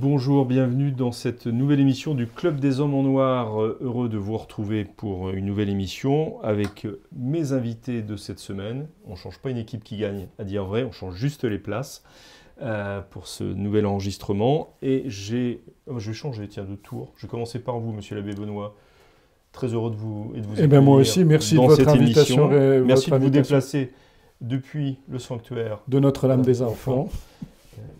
bonjour, bienvenue dans cette nouvelle émission du Club des Hommes en Noir. Euh, Heureux de vous retrouver pour une nouvelle émission avec mes invités de cette semaine. On ne change pas une équipe qui gagne, à dire vrai, on change juste les places euh, pour ce nouvel enregistrement. Et j'ai, oh, je vais changer, tiens, de tour. Je vais commencer par vous, monsieur l'abbé Benoît. Très heureux de vous et de vous Eh ben moi aussi, merci de dans votre cette invitation. émission. et Merci votre de vous invitation déplacer depuis le sanctuaire De Notre-Dame des Enfants.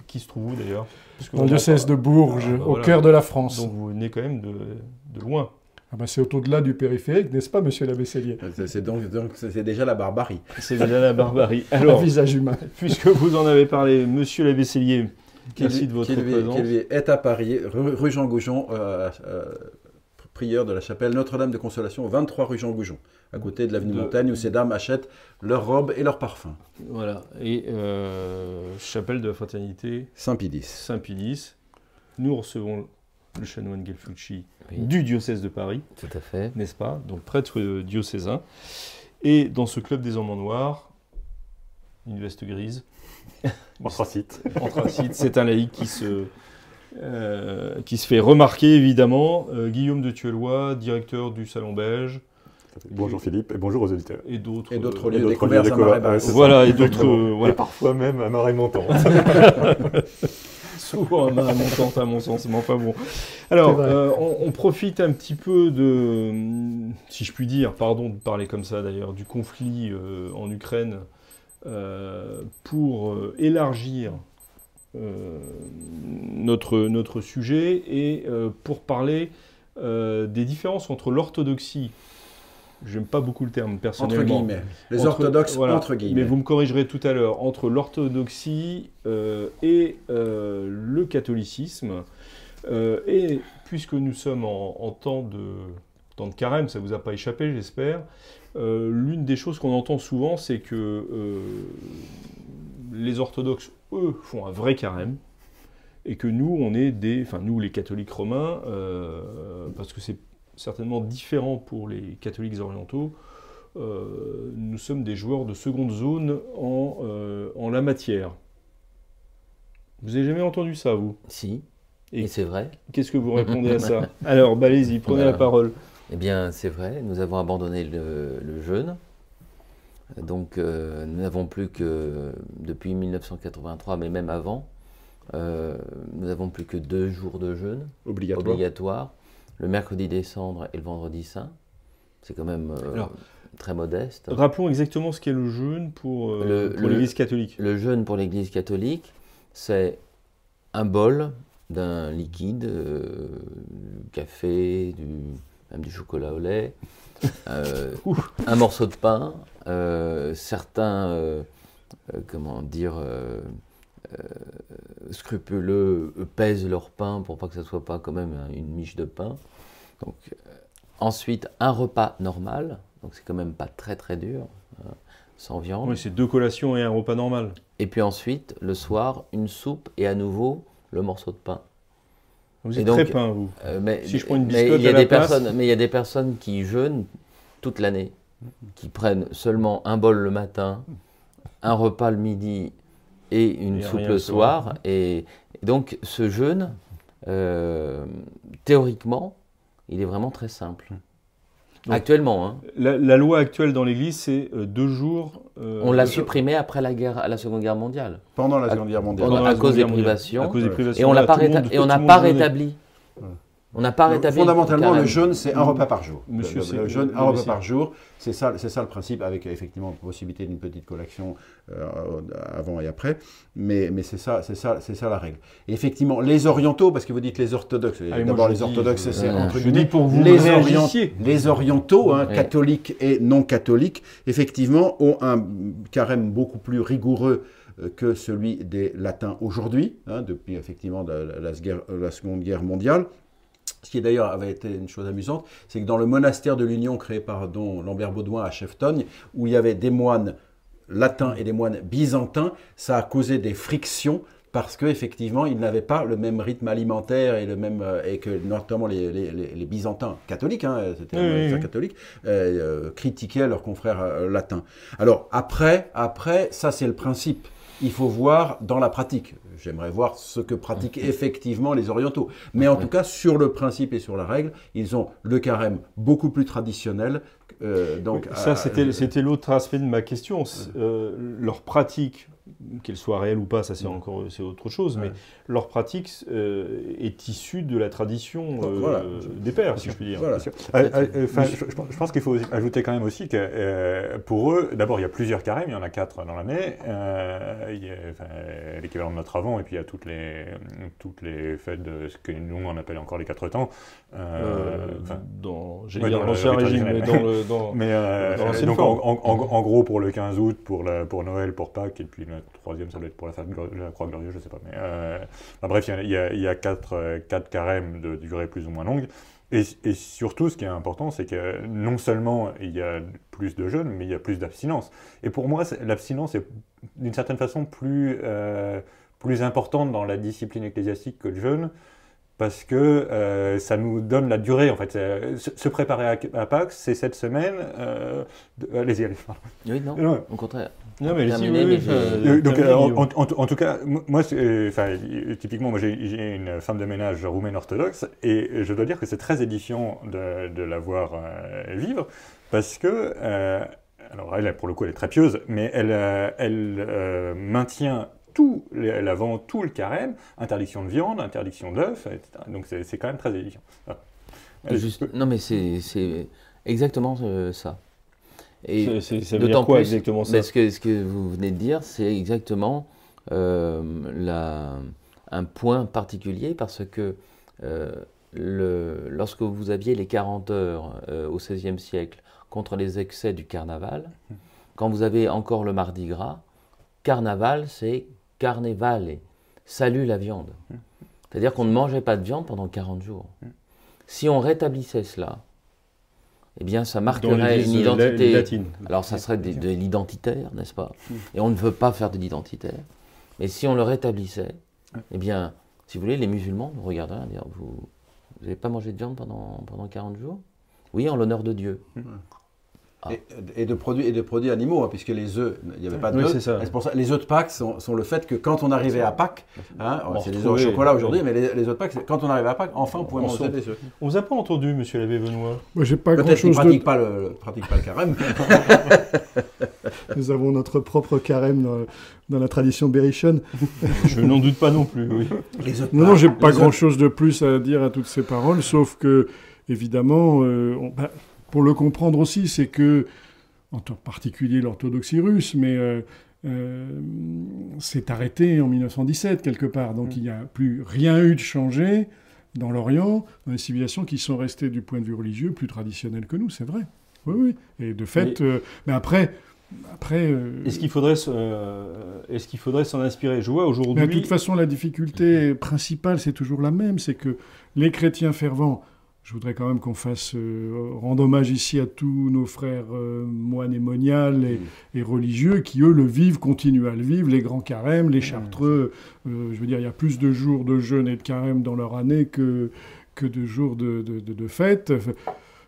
Qui se trouve où d'ailleurs dans le diocèse de Bourges, Ah, bah au voilà. cœur de la France. Donc vous venez quand même de, de loin. Ah ben, c'est au-delà du périphérique, n'est-ce pas, monsieur l'abbé Cellier C'est- donc, donc c'est déjà la barbarie. C'est déjà la barbarie. Un Alors, visage humain. puisque vous en avez parlé, monsieur l'abbé Cellier, merci de votre présence. qu'il est à Paris, rue, rue Jean Goujon, euh, euh, prieur de la chapelle Notre-Dame de Consolation, 23 rue Jean Goujon, à côté de l'avenue De- Montagne, où ces dames achètent leurs robes et leurs parfums. Voilà. Et euh, chapelle de la fraternité Saint-Pidis. Saint-Pilice. Nous recevons le chanoine Gelfucci Oui. du diocèse de Paris, Tout à fait. n'est-ce pas? Donc prêtre euh, diocésain. Et dans ce club des hommes en noir, une veste grise, Anthracite. anthracite, c'est un laïc qui se, euh, qui se fait remarquer évidemment. Euh, Guillaume de Tuelois, directeur du Salon Belge, Bonjour Philippe et bonjour aux auditeurs. et d'autres. Et d'autres euh, lieux découverts. Marais Ah, ça. Voilà, et d'autres. Euh, voilà. Et parfois même à marée montante. Souvent à main montante à mon sens, mais enfin bon. Alors, euh, on, on profite un petit peu de, si je puis dire, pardon de parler comme ça d'ailleurs, du conflit euh, en Ukraine euh, pour euh, élargir euh, notre, notre sujet et euh, pour parler euh, des différences entre l'orthodoxie, j'aime pas beaucoup le terme Entre personnellement, guillemets. Les entre- orthodoxes, voilà. entre guillemets. mais vous me corrigerez tout à l'heure, entre l'orthodoxie euh, et euh, le catholicisme. Euh, et puisque nous sommes en, en temps, de, temps de carême, ça vous a pas échappé, j'espère, euh, l'une des choses qu'on entend souvent, c'est que euh, les orthodoxes, eux, font un vrai carême. Et que nous, on est des. Enfin, nous, les catholiques romains, euh, parce que c'est certainement différent pour les catholiques orientaux, euh, nous sommes des joueurs de seconde zone en, euh, en la matière. Vous avez jamais entendu ça, vous? Si. Et- Et, c'est vrai. Qu'est-ce que vous répondez à ça? Alors, bah, allez-y, prenez la parole. Eh bien, c'est vrai. Nous avons abandonné le, le jeûne. Donc, euh, nous n'avons plus que, depuis 1983, mais même avant, euh, nous n'avons plus que deux jours de jeûne Obligatoire. obligatoires. Le mercredi des cendres et le vendredi saint. C'est quand même euh, Alors, très modeste. Rappelons exactement ce qu'est le jeûne pour, l'Église catholique. Le jeûne pour l'Église catholique, c'est un bol d'un liquide, du café, du, même du chocolat au lait, un morceau de pain. Euh, certains, euh, euh, comment dire, scrupuleux pèsent leur pain pour pas que ça soit pas quand même un- une miche de pain. Donc, ensuite, un repas normal, donc c'est quand même pas très très dur, hein, sans viande. Oui, c'est deux collations et un repas normal. Et puis ensuite, le soir, une soupe et à nouveau le morceau de pain. Vous êtes donc, très pain, vous. Euh, mais, Si je prends une mais biscotte il y a à la des place- personnes, mais il y a des personnes qui jeûnent toute l'année, qui prennent seulement un bol le matin, un repas le midi et une Et soupe le le soir. Et, et donc ce jeûne, euh, théoriquement, il est vraiment très simple. Donc, Actuellement, hein. La, la loi actuelle dans l'Église, c'est euh, deux jours. euh, on l'a de- supprimé après la guerre, à la Seconde Guerre mondiale, Pendant la Seconde Guerre mondiale. pendant- à cause des privations. À cause des privations. et on n'a pas, tout on n'a pas rétabli. Fondamentalement, le jeûne, c'est un repas par jour. Monsieur, le, c'est- le- le jeûne, un repas par jour, c'est ça, c'est ça le principe, avec effectivement possibilité d'une petite collection euh, avant et après. Mais, mais c'est ça, c'est ça, c'est ça la règle. Et effectivement, les orientaux, parce que vous dites les orthodoxes, moi, d'abord les orthodoxes, c'est Voilà. entre Je guillemets, dis pour vous les, réagissiez. les orientaux, hein, Ouais. catholiques et non catholiques, effectivement, ont un carême beaucoup plus rigoureux euh, que celui des latins aujourd'hui, hein, depuis effectivement la, la- la la Seconde Guerre mondiale. Ce qui d'ailleurs avait été une chose amusante, c'est que dans le monastère de l'Union créé par Don Lambert Baudouin à Cheftogne, où il y avait des moines latins et des moines byzantins, ça a causé des frictions parce qu'effectivement, ils n'avaient pas le même rythme alimentaire et, le même, euh, et que notamment les, les- les- byzantins catholiques, hein, c'était Oui, un oui, monastère oui. catholique, euh, euh, critiquaient leurs confrères euh, latins. Alors après, après, ça c'est le principe. Il faut voir dans la pratique. J'aimerais voir ce que pratiquent effectivement les orientaux. Mais en tout cas, sur le principe et sur la règle, ils ont le carême beaucoup plus traditionnel. euh, donc, ça, c'était l'autre aspect de ma question. Euh, leur pratique, qu'elle soit réelle ou pas, ça c'est encore c'est autre chose, mais Ouais. leur pratique euh, est issue de la tradition euh, Voilà. des pères, si je puis dire. Voilà. Euh, je, je pense- qu'il faut ajouter quand même aussi que euh, pour eux, d'abord il y a plusieurs carèmes, il y en a quatre dans l'année, euh, l'équivalent de notre avant, et puis il y a toutes les, toutes les fêtes de ce que nous on appelle encore les quatre temps. Euh, Euh, dans, l'ancien régime, mais dans le, dans, mais euh, Dans donc en, forme. en- en- en gros pour le 15 août, pour, la- pour Noël, pour Pâques, et puis le troisième ça doit être pour la, la Croix Glorieuse, je sais pas. Mais, euh, bref, il y a, quatre, euh, quatre carèmes de durée plus ou moins longue. Et, surtout, ce qui est important, c'est que non seulement il y a plus de jeûne, mais il y a plus d'abstinence. Et pour moi, l'abstinence est d'une certaine façon euh, plus importante dans la discipline ecclésiastique que le jeûne, parce que euh, ça nous donne la durée. En fait, C'est- se, se préparer à, à Pâques, c'est cette semaine. euh, allez-y, allez. Oui, non, Non, au contraire. Non, mais Terminé, si, oui, mais oui, j'ai- enfin, Euh, donc, terminé, euh, en, tout cas, moi, euh, typiquement, moi, j'ai j'ai une femme de ménage roumaine orthodoxe, et je dois dire que c'est très édifiant de, de la voir euh, vivre, parce que, euh, alors elle, pour le coup, elle est très pieuse, mais elle, euh, elle euh, maintient tout, les- elle avant tout le carême, interdiction de viande, interdiction d'œufs, etc. Donc c'est c'est quand même très. Voilà. Juste- je peux- non, mais c'est c'est exactement euh, ça. Et d'autant dire quoi plus, exactement ça? ben, ce, que, ce que vous venez de dire, c'est exactement euh, la- un point particulier parce que euh, le- lorsque vous aviez les 40 heures euh, au XVIe siècle contre les excès du carnaval, quand vous avez encore le mardi gras, carnaval, c'est carnevale, salut la viande. C'est-à-dire qu'on ne mangeait pas de viande pendant 40 jours. Si on rétablissait cela, eh bien, ça marquerait une identité. latine. Alors, ça serait de, de l'identitaire, n'est-ce pas Et on ne veut pas faire de l'identitaire. Mais si on le rétablissait, eh bien, si vous voulez, les musulmans nous regarderaient et dire Vous n'avez pas mangé de viande pendant, pendant 40 jours? Oui, en l'honneur de Dieu. Ah. Et, et de produits, et de produits animaux, hein, puisque les œufs, il n'y avait pas Oui, d'œufs. ça, les œufs de Pâques sont, sont le fait que quand on arrivait à Pâques, hein, c'est des œufs au chocolat aujourd'hui, mais les, les œufs de Pâques, quand on arrivait à Pâques, enfin on pouvait On manger des œufs. On vous a pas entendu, monsieur l'abbé Benoît Moi, j'ai pas Peut-être qu'ils ne grand-chose pratiquent de... pas le, le- pratiquent pas le carême. Nous avons notre propre carême dans, dans la tradition berrichonne. Je n'en doute pas non plus, oui. les œufs de Non, non, j'ai pas les grand-chose de plus à dire à toutes ces paroles, sauf que, évidemment, euh, on- bah, pour le comprendre aussi, c'est que, en particulier l'orthodoxie russe, mais euh, euh, c'est arrêté en 1917 quelque part, donc il n'y a plus rien eu de changé dans l'Orient, dans les civilisations qui sont restées du point de vue religieux plus traditionnelles que nous, c'est vrai. Oui, oui. Et de fait, euh, mais après, après. euh, Est-ce qu'il faudrait, euh, est-ce qu'il faudrait s'en inspirer? Je vois mais de aujourd'hui. toute façon, la difficulté principale, c'est toujours la même, c'est que les chrétiens fervents, je voudrais quand même qu'on fasse euh, rendre hommage ici à tous nos frères euh, moines et moniales et, et religieux qui, eux, le vivent, continuent à le vivre, les grands carèmes, les chartreux. euh, je veux dire, il y a plus de jours de jeûne et de carême dans leur année que, que de jours de, de, de, de fête.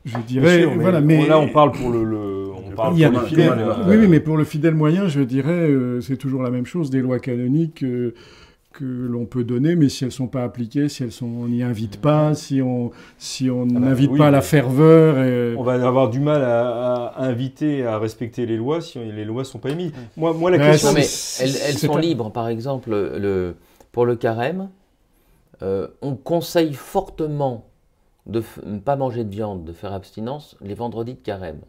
Je dirais, sûr, mais voilà, mais là on parle pour le, le- on parle pour a- fidèles. oui, oui, mais pour le fidèle moyen, je dirais, euh, c'est toujours la même chose, des lois canoniques que l'on peut donner, mais si elles sont pas appliquées, si elles sont, on n'y invite pas, si on si on Ah bah, n'invite oui, pas à la ferveur. et- On va avoir du mal à, à inviter à respecter les lois si les lois sont pas émises. Moi, moi la question. Non, mais elles, elles sont un- libres. Par exemple, le, pour le carême, euh, on conseille fortement de ne pas manger de viande, de faire abstinence les vendredis de carême.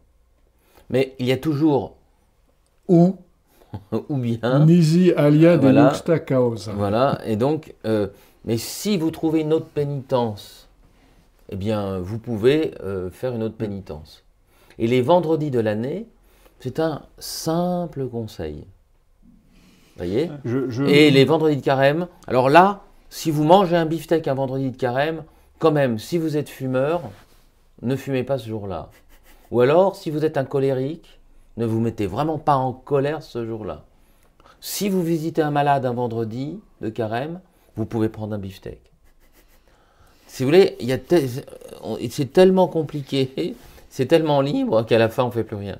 Mais il y a toujours ou, ou bien. Nisi alia de Voilà. luxta causa. Voilà, et donc, euh, mais si vous trouvez une autre pénitence, eh bien, vous pouvez euh, faire une autre pénitence. Et les vendredis de l'année, c'est un simple conseil. voyez? Je, je- Et les vendredis de carême, alors là, si vous mangez un beefsteak un vendredi de carême, quand même, si vous êtes fumeur, ne fumez pas ce jour-là. Ou alors, si vous êtes un colérique, ne vous mettez vraiment pas en colère ce jour-là. Si vous visitez un malade un vendredi de carême, vous pouvez prendre un beefsteak. Si vous voulez, il y a te- on- c'est tellement compliqué, c'est tellement libre qu'à la fin, on ne fait plus rien.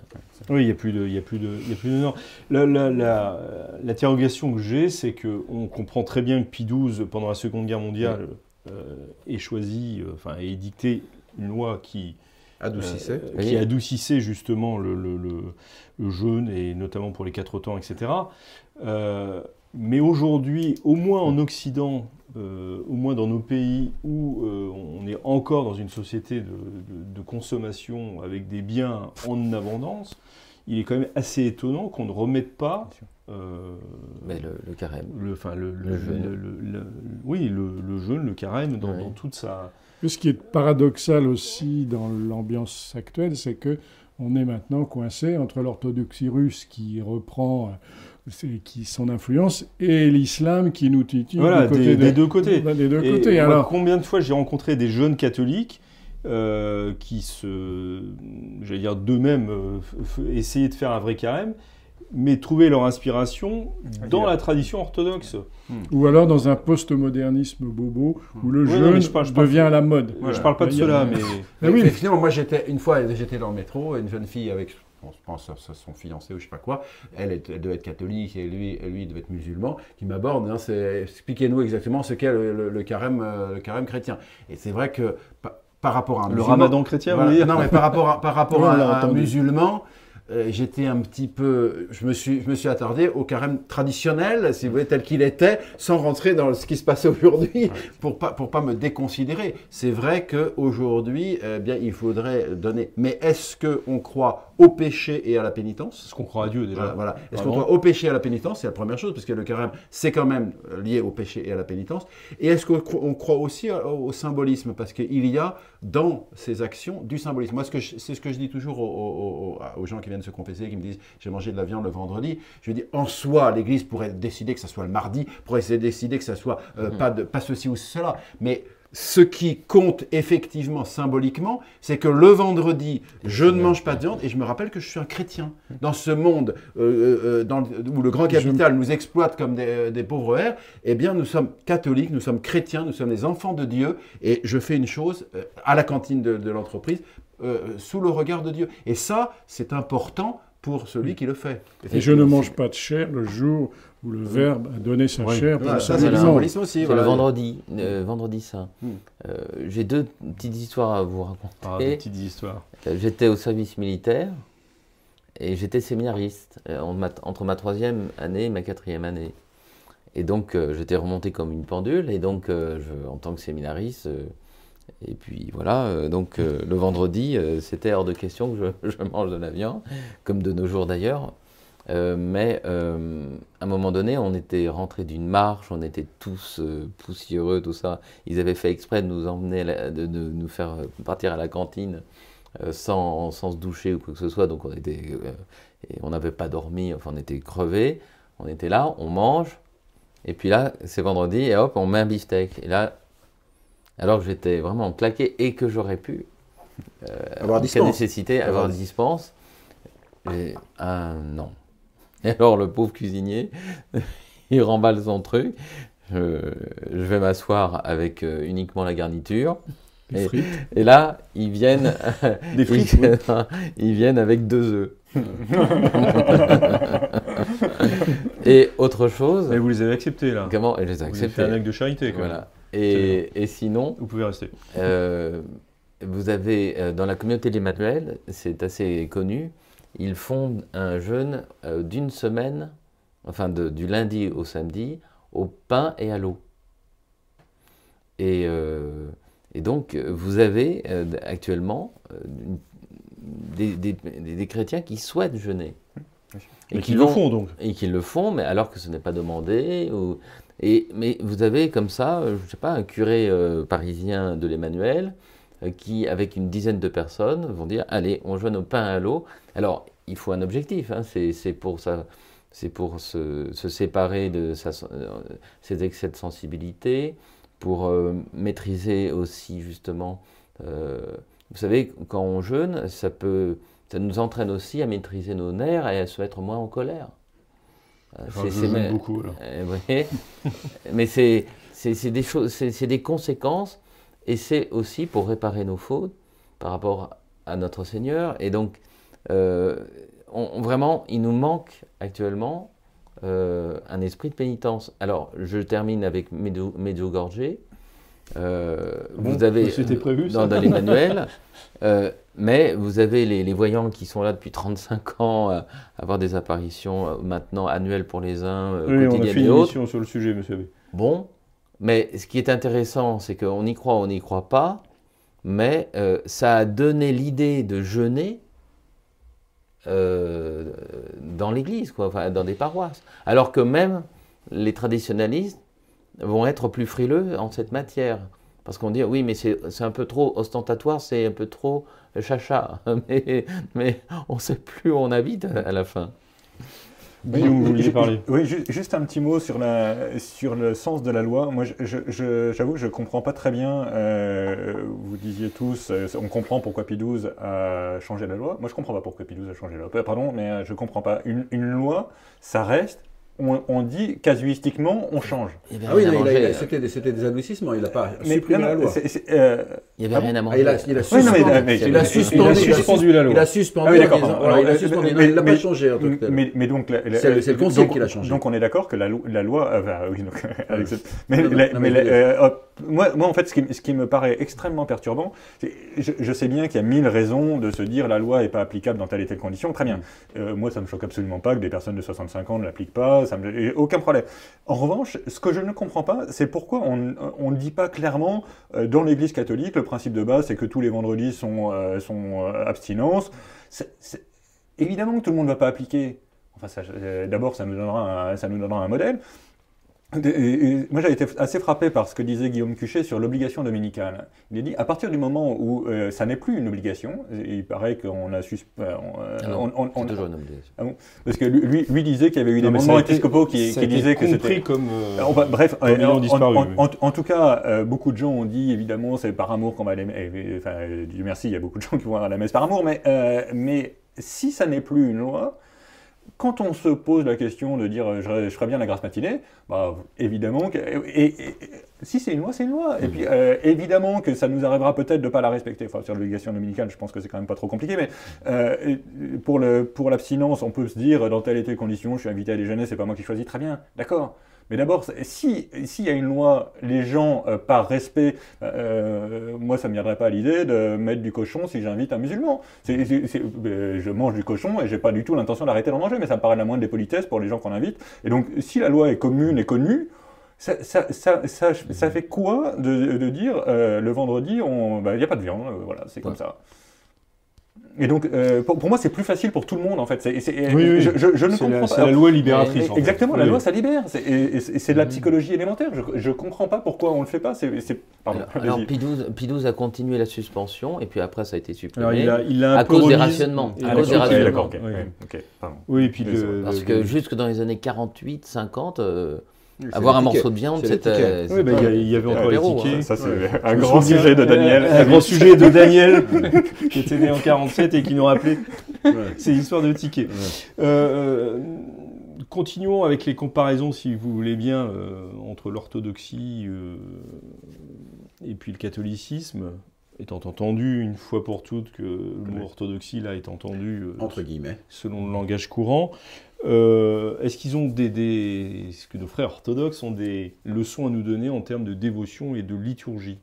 Oui, il n'y a plus de, il y a plus de, il y a plus de normes. La- la- la- L'interrogation que j'ai, c'est que on comprend très bien que Pie XII, pendant la Seconde Guerre mondiale, euh, ait choisi, euh, enfin, ait édicté une loi qui Adoucissait. euh, qui adoucissait justement le, le- le- le jeûne et notamment pour les quatre temps, etc. Euh, mais aujourd'hui, au moins en Occident, euh, au moins dans nos pays où euh, on est encore dans une société de, de- de consommation avec des biens en abondance, il est quand même assez étonnant qu'on ne remette pas euh, Mais le, le carême. le, enfin, le, Le jeûne. le- le- le- oui, le, le jeûne, le carême, dans, Oui. dans toute sa... Ce qui est paradoxal aussi dans l'ambiance actuelle, c'est que on est maintenant coincé entre l'orthodoxie russe qui reprend euh, qui, son influence et l'islam qui nous titille Voilà, du côté des, de- des deux côtés. Des deux Et côtés. Alors, combien de fois j'ai rencontré des jeunes catholiques euh, qui se, j'allais dire d'eux-mêmes, euh, essayaient de faire un vrai carême, mais trouvaient leur inspiration dans Ailleurs. la tradition orthodoxe. ou alors dans un post-modernisme bobo où le Ouais, non, jeûne mais je parle- je parle- devient la mode. Ouais, Je parle pas de cela, mais Mais oui, Effectivement, moi j'étais une fois, j'étais dans le métro, une jeune fille avec, on se pense à son fiancé ou je sais pas quoi, elle, est- elle devait être catholique et lui, lui devait être musulman, qui m'aborde, hein, c'est expliquez-nous exactement ce qu'est le, le- le carême, euh, le carême chrétien. Et c'est vrai que pa- par rapport à un le musulman, ramadan chrétien, vous voilà, voulez dire non mais par rapport à, par rapport Oui, à, à un entendu. musulman. Euh, J'étais un petit peu, je me suis, je me suis attardé au carême traditionnel, si vous voulez, tel qu'il était, sans rentrer dans ce qui se passait aujourd'hui, pour pas, pour pas me déconsidérer. C'est vrai qu'aujourd'hui, eh bien, il faudrait donner. Mais est-ce qu'on croit au péché et à la pénitence? Est-ce qu'on croit à Dieu déjà voilà, voilà. Est-ce qu'on croit au péché et à la pénitence? C'est la première chose, parce que le carême, c'est quand même lié au péché et à la pénitence. Et est-ce qu'on cro- on croit aussi au, symbolisme? Parce qu'il y a dans ces actions du symbolisme. Moi, que c'est ce que je dis toujours aux, aux- aux- aux gens qui viennent se confesser, qui me disent j'ai mangé de la viande le vendredi. Je dis en soi, l'Église pourrait décider que ça soit le mardi, pourrait décider que ça soit euh, pas, de, pas ceci ou cela. Mais ce qui compte effectivement symboliquement, c'est que le vendredi, je ne mange pas de viande et je me rappelle que je suis un chrétien. Dans ce monde euh, euh, dans où le grand capital nous exploite comme des, des pauvres airs, eh bien nous sommes catholiques, nous sommes chrétiens, nous sommes des enfants de Dieu et je fais une chose euh, à la cantine de, de l'entreprise euh, sous le regard de Dieu. Et ça, c'est important pour celui qui le fait. et je ne mange pas de chair le jour où le Verbe a donné sa Oui. chair pour Voilà, le ça, c'est le symbolisme aussi. C'est voilà. le vendredi, euh, vendredi saint. Euh, J'ai deux petites histoires à vous raconter. Ah, des petites histoires. Euh, J'étais au service militaire et j'étais séminariste euh, entre ma troisième année et ma quatrième année. Et donc euh, j'étais remonté comme une pendule et donc euh, je- en tant que séminariste, euh, et puis voilà, euh, donc euh, le vendredi euh, c'était hors de question que je, mange de la viande, comme de nos jours d'ailleurs. Mais à un moment donné, on était rentré d'une marche, on était tous poussiéreux, tout ça. Ils avaient fait exprès de nous emmener, de, nous faire partir à la cantine sans, sans se doucher ou quoi que ce soit. Donc on était, on n'avait pas dormi, enfin on était crevés. On était là, on mange, et puis là c'est vendredi et hop on met un beefsteak. Et là, alors que j'étais vraiment claqué et que j'aurais pu euh, Avoir dispense. nécessité avoir Avoir- des dispenses. Et, ah non. Et alors le pauvre cuisinier, il remballe son truc. Je, je vais m'asseoir avec euh, uniquement la garniture. Des Et- frites. Et là, ils viennent, Des frites, ils, ils viennent avec deux œufs. et autre chose, Et vous les avez acceptés là. comment? Et je les ai Vous avez fait acceptés. un acte de charité. Quand même. Voilà. Et, et sinon, Vous pouvez rester. euh, vous avez euh, dans la communauté d'Emmanuel, c'est assez connu, ils font un jeûne euh, d'une semaine, enfin de- du lundi au samedi, au pain et à l'eau. Et, euh, Et donc, vous avez euh, actuellement des, des- des- des chrétiens qui souhaitent jeûner. Et qui le font donc. et qui le font, mais alors que ce n'est pas demandé. Ou... Mais vous avez comme ça, euh, je sais pas, un curé euh, parisien de l'Emmanuel euh, qui, avec une dizaine de personnes, vont dire allez, on jeûne au pain à l'eau. Alors, il faut un objectif. hein, c'est pour ça. C'est pour se, séparer de ses excès de sensibilité, pour maîtriser aussi justement. vous savez, quand on jeûne, ça peut, ça nous entraîne aussi à maîtriser nos nerfs et à se mettre moins en colère. Euh, Enfin, c'est- mais- beaucoup, alors. euh, ouais. mais c'est c'est- c'est des choses, c'est des conséquences, et c'est aussi pour réparer nos fautes par rapport à notre Seigneur. Et donc, euh, on- on- vraiment, il nous manque actuellement euh, un esprit de pénitence. Alors, je termine avec Medjugorje. Euh, Bon, vous avez prévu, dans, dans l'Emmanuel, euh, mais vous avez les, les voyants qui sont là depuis 35 ans, euh, avoir des apparitions euh, maintenant annuelles pour les uns, Oui, on a quotidiennes fait et une autres. sur le sujet, monsieur Abbé. Bon, mais ce qui est intéressant, c'est qu'on y croit, on n'y croit pas, mais ça a donné l'idée de jeûner dans l'église, quoi, enfin, dans des paroisses. Alors que même les traditionnalistes vont être plus frileux en cette matière. Parce qu'on dit, oui, mais c'est c'est un peu trop ostentatoire, c'est un peu trop chacha. Mais, mais on ne sait plus où on habite à la fin. Guillaume, vous vouliez parler Oui, ju- juste un petit mot sur, la, sur le sens de la loi. Moi, j'avoue que je ne comprends pas très bien. euh, vous disiez tous, euh, on comprend pourquoi Pie XII a changé la loi. Moi, je ne comprends pas pourquoi Pie XII a changé la loi. Pardon, mais euh, je ne comprends pas. Une, une loi, ça reste. On, on dit casuistiquement, on change. Ah oui, c'était des, c'était des adoucissements, il n'a pas Mais- supprimé non, la loi. euh, Il n'y avait Ah rien à Ah, manger. il, a, il a Oui, non, mais- suspendu, la loi. Il a suspendu. Ah oui, d'accord. il a suspendu. mais- non, il n'a pas mais- changé en. Mais, mais donc, la- la- C'est le- Conseil qui l'a changé. Donc on est d'accord que la, la loi, euh, enfin, oui, donc, avec cette- mais, Non, non, la- non, mais mais la- je- euh, hop, moi, moi, en fait, ce qui, ce qui me paraît extrêmement perturbant, c'est- je, je sais bien qu'il y a mille raisons de se dire la loi n'est pas applicable dans telle et telle condition. Très bien. Mm. Euh, moi, ça me choque absolument pas que des personnes de 65 ans ne l'appliquent pas. Aucun problème. En revanche, ce que je ne comprends pas, c'est pourquoi on ne dit pas clairement euh, dans l'Église catholique, le principe de base, c'est que tous les vendredis sont, euh, euh, abstinence. Évidemment que tout le monde ne va pas appliquer. Enfin, euh, d'abord, ça nous donnera un modèle. Et- moi, j'avais été assez frappé par ce que disait Guillaume Cuchet sur l'obligation dominicale. Il a dit, à partir du moment où euh, ça n'est plus une obligation, il paraît qu'on a sus- euh, on, Ah on- on- toujours une obligation. parce que lui, lui- lui disait qu'il y avait eu des Non, été- épiscopaux qui, qui disaient que compris c'était comme. euh, on va- bref, comme euh, en, disparu, en- oui. en- en tout cas, euh, beaucoup de gens ont dit évidemment c'est par amour qu'on va aller. eh, Enfin, euh, Dieu merci, il y a beaucoup de gens qui vont à la messe par amour, mais, euh, mais si ça n'est plus une loi, quand on se pose la question de dire euh, je, je ferais bien la grâce matinée, bah, évidemment que. Et, et- et- si c'est une loi, c'est une loi. Et puis euh, évidemment que ça nous arrivera peut-être de ne pas la respecter. Enfin, sur l'obligation dominicale, je pense que c'est quand même pas trop compliqué, mais euh, pour l'abstinence, on peut se dire dans telle et telle condition, je suis invité à déjeuner, c'est pas moi qui choisis, très bien, d'accord. Mais d'abord, si s'il y a une loi, les gens euh, par respect, euh, moi ça me viendrait pas à l'idée de mettre du cochon si j'invite un musulman. C'est- c'est- c'est- euh, je mange du cochon et j'ai pas du tout l'intention d'arrêter d'en manger, mais ça me paraît la moindre des politesses pour les gens qu'on invite. Et donc, si la loi est commune et connue, ça, ça, ça, ça, ça fait quoi de, de dire euh, le vendredi, il n'y a pas de viande, euh, voilà, c'est comme ça. Et donc, euh, pour, pour moi, c'est plus facile pour tout le monde, en fait. C'est- c'est- Oui, oui. Je, je- je ne C'est comprends la, pas. c'est la loi libératrice. Et- en fait. Exactement, la Oui. loi, ça libère. C'est- Et, et- et c'est de la psychologie élémentaire. Je ne comprends pas pourquoi on ne le fait pas. C'est, pardon, Alors, alors, vas-y. Pie XII Pie XII a continué la suspension, et puis après ça a été supprimé. Alors, il a, il a un À cause des rationnements. À cause des rationnements. d'accord, Oui. ouais, ok, pardon. Oui, et puis le- Parce le- que jusque dans les années 48, 50, euh, C'est avoir un morceau de viande, c'était. c'était Oui, bah, il y avait encore les tickets. hein. Ça, c'est Ouais. un grand souviens, sujet de Daniel. Un, grand sujet de Daniel, qui était né en 47 et qui nous rappelait Ouais. ces histoires de tickets. Ouais. Euh, euh, continuons avec les comparaisons, si vous voulez bien, euh, entre l'orthodoxie euh, et puis le catholicisme, étant entendu une fois pour toutes que le mot orthodoxie là est entendu euh, Entre guillemets. selon le langage courant. Euh, Est-ce qu'ils ont des, des- est-ce que nos frères orthodoxes ont des leçons à nous donner en termes de dévotion et de liturgie?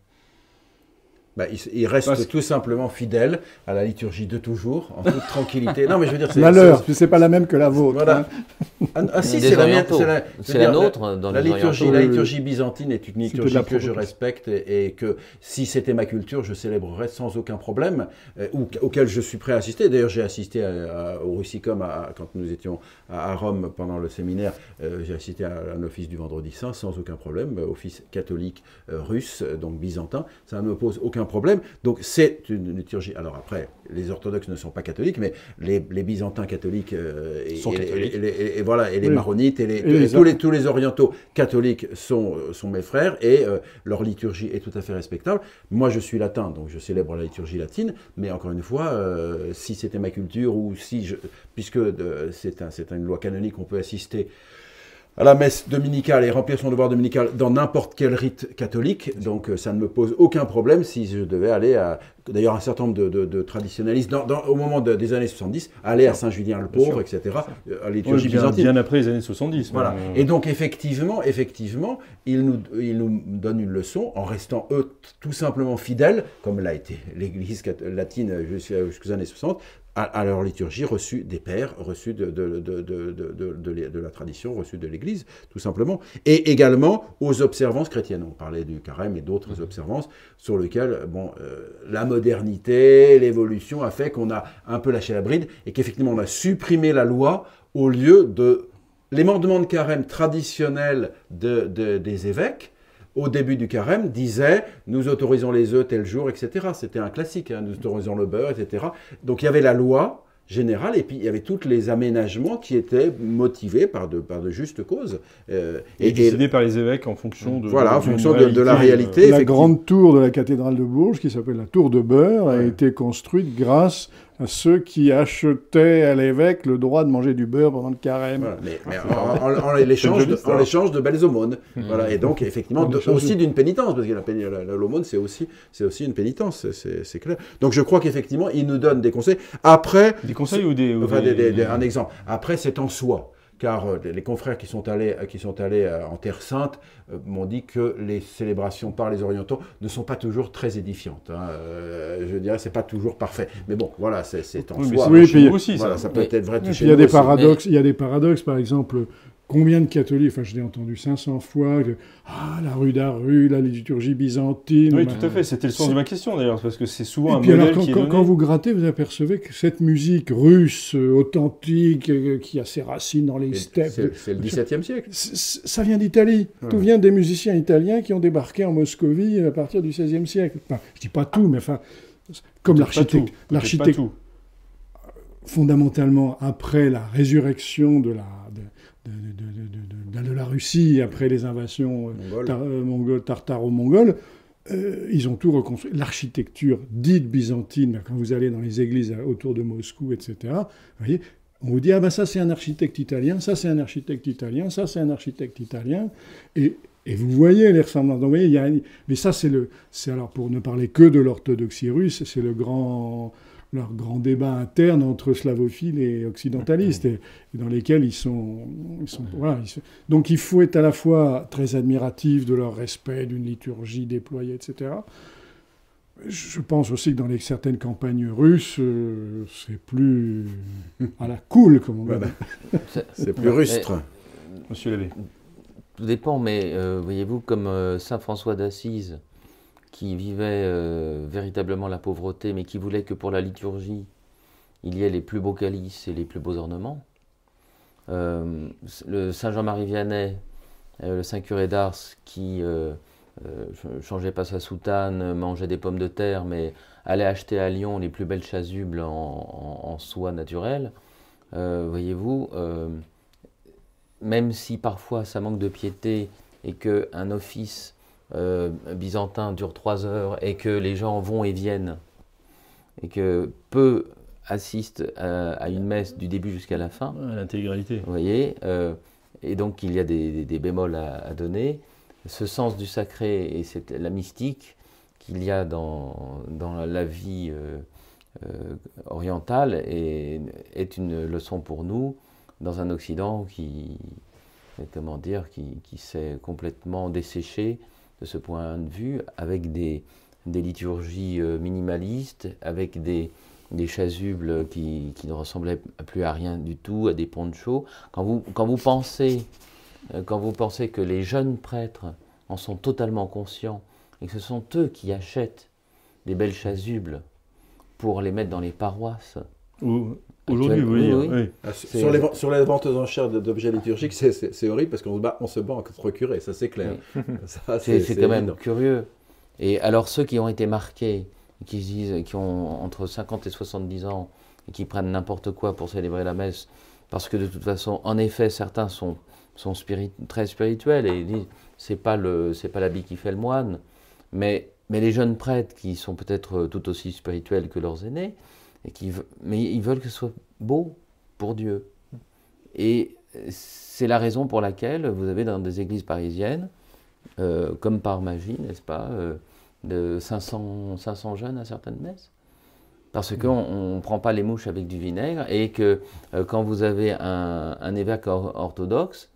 Bah, il, il reste Parce- tout simplement fidèle à la liturgie de toujours, en toute tranquillité. Non, mais je veux dire, c'est. Malheur, c'est- puis c'est pas la même que la vôtre. Voilà. hein. Ah, ah, si, c'est la mienne. orientaux. C'est la, la nôtre dans La les liturgie, la liturgie byzantine est une liturgie la que je respecte et, et que si c'était ma culture, je célébrerais sans aucun problème, euh, ou, auquel je suis prêt à assister. D'ailleurs, j'ai assisté à- à- au Russicum à- quand nous étions à, à Rome pendant le séminaire. euh, j'ai assisté à un office du Vendredi Saint sans aucun problème, euh, office catholique euh, russe, donc byzantin. Ça ne me pose aucun problème. Donc c'est une liturgie. Alors après, les orthodoxes ne sont pas catholiques, mais les, les byzantins catholiques euh, et, Sont et catholiques. et les- et- et voilà, et les Oui. maronites et, les, Et les tous, les, tous les orientaux catholiques sont, euh, sont mes frères et euh, leur liturgie est tout à fait respectable. Moi, je suis latin, donc je célèbre la liturgie latine, mais encore une fois, euh, si c'était ma culture ou si je. Puisque c'est un, c'est une loi canonique, on peut assister à la messe dominicale et remplir son devoir dominical dans n'importe quel rite catholique. Donc euh, ça ne me pose aucun problème si je devais aller à... D'ailleurs, un certain nombre de, de- de traditionnalistes, dans- dans- au moment de- des années 70, aller à Saint-Julien le Pauvre, etc., euh, à liturgie bien, byzantine. bien après les années 70. Voilà. euh, Et donc effectivement, effectivement, ils nous, ils nous donnent une leçon en restant eux tout simplement fidèles, comme l'a été l'Église latine jusqu'aux années 60, à, à leur liturgie reçue des pères, reçue de, de, de, de, la tradition, reçue de l'Église, tout simplement, et également aux observances chrétiennes. On parlait du carême et d'autres observances sur lesquelles bon, euh, la modernité, l'évolution a fait qu'on a un peu lâché la bride et qu'effectivement on a supprimé la loi au lieu de les mandements de carême traditionnels de- de- des évêques, au début du carême, disaient nous autorisons les œufs tel jour, etc. C'était un classique, hein, nous autorisons le beurre, etc. Donc il y avait la loi générale et puis il y avait tous les aménagements qui étaient motivés par de, par de justes causes. Euh, et décidé par les évêques en fonction de. Voilà, en fonction de- de la réalité. La grande tour de la cathédrale de Bourges, qui s'appelle la tour de Beurre, a été construite grâce ceux qui achetaient à l'évêque le droit de manger du beurre pendant le carême. Voilà, mais, mais en, en- en l'échange de, histoire. en l'échange de belles aumônes. Voilà, et donc, effectivement, de- aussi d'une pénitence, parce que la péni- la- la- l'aumône, c'est aussi, c'est aussi une pénitence, c'est- clair. Donc, je crois qu'effectivement, il nous donne des conseils. Après, Des conseils ou des. ou enfin, des- des- des- des- un exemple. Après, c'est en soi. Car euh, les confrères qui sont allés, qui sont allés euh, en Terre Sainte euh, m'ont dit que les célébrations par les orientaux ne sont pas toujours très édifiantes. hein. Euh, je dirais, c'est pas toujours parfait. Mais bon, voilà, c'est en Oui, soi. Oui, chez puis- nous aussi, Voilà, ça. ça peut Mais- être vrai il y a des paradoxes. Il y a des paradoxes, par exemple. Combien de catholiques, enfin je l'ai entendu 500 fois, que, ah la rue d'Aru, la liturgie byzantine. Oui, bah, tout à fait. C'était le sens de ma question d'ailleurs, parce que c'est souvent Et un puis modèle alors, quand, qui est quand- donné. quand vous grattez, vous apercevez que cette musique russe, euh, authentique, euh, qui a ses racines dans les Et steppes, C'est le XVIIe siècle. ça vient d'Italie. Tout vient des musiciens italiens qui ont débarqué en Moscovie à partir du XVIe siècle. Enfin, je dis pas tout, mais enfin, comme l'architecte, tout, peut-être pas l'architecte tout. fondamentalement, après la résurrection de la, de, de- la Russie, après les invasions euh, euh, mongoles, tartaro-mongoles, euh, ils ont tout reconstruit. L'architecture dite byzantine, quand vous allez dans les églises euh, autour de Moscou, etc., vous voyez, on vous dit, ah ben ça c'est un architecte italien, ça c'est un architecte italien, ça c'est un architecte italien, et, et vous voyez les ressemblances. Donc, vous voyez, il y a, mais ça c'est le, c'est alors pour ne parler que de l'orthodoxie russe, c'est le grand, leur grand débat interne entre slavophiles et occidentalistes, et, et dans lesquels ils sont, ils sont, voilà, ils donc il faut être à la fois très admiratif de leur respect d'une liturgie déployée, etc. Je pense aussi que dans les, certaines campagnes russes, euh, c'est plus à la cool, comme on va Voilà. dire. C'est plus rustre. Monsieur Labbé. Tout dépend, mais euh, voyez-vous, comme euh, Saint François d'Assise, qui vivait euh, véritablement la pauvreté, mais qui voulait que pour la liturgie, il y ait les plus beaux calices et les plus beaux ornements. Euh, le Saint Jean-Marie Vianney, euh, le Saint curé d'Ars, qui ch- changeait pas sa soutane, mangeait des pommes de terre, mais allait acheter à Lyon les plus belles chasubles en, en- soie naturelle. Voyez-vous, même si parfois ça manque de piété et qu'un office euh, byzantin dure trois heures et que les gens vont et viennent et que peu assistent à, à une messe du début jusqu'à la fin, À L'intégralité. vous voyez, euh, et donc il y a des, des- des bémols à, à donner. Ce sens du sacré et cette, la mystique qu'il y a dans, dans la, vie euh, orientale est, est une leçon pour nous dans un Occident qui, comment dire, qui, qui s'est complètement desséché de ce point de vue, avec des, liturgies euh, minimalistes, avec des, chasubles qui, ne ressemblaient plus à rien du tout, à des ponchos. Quand vous, quand vous pensez, euh, quand vous pensez que les jeunes prêtres en sont totalement conscients et que ce sont eux qui achètent des belles chasubles pour les mettre dans les paroisses. Aujourd'hui, Oui, dire, oui. oui. Ah, sur, les, sur les ventes aux enchères de- d'objets liturgiques, c'est- horrible parce qu'on se bat, on se bat entre curés, ça c'est clair. Ça, C'est quand même curieux. Et alors ceux qui ont été marqués, qui se disent, qui ont entre 50 et 70 ans, et qui prennent n'importe quoi pour célébrer la messe, parce que de toute façon, en effet, certains sont, sont très spirituels et ils disent, c'est pas le, c'est pas l'habit qui fait le moine, mais, mais les jeunes prêtres qui sont peut-être tout aussi spirituels que leurs aînés, mais ils veulent que ce soit beau pour Dieu. Et c'est la raison pour laquelle vous avez dans des églises parisiennes, euh, comme par magie, n'est-ce pas, euh, de 500, 500 jeunes à certaines messes. Parce qu'on ne prend pas les mouches avec du vinaigre et que euh, quand vous avez un, évêque or- orthodoxe,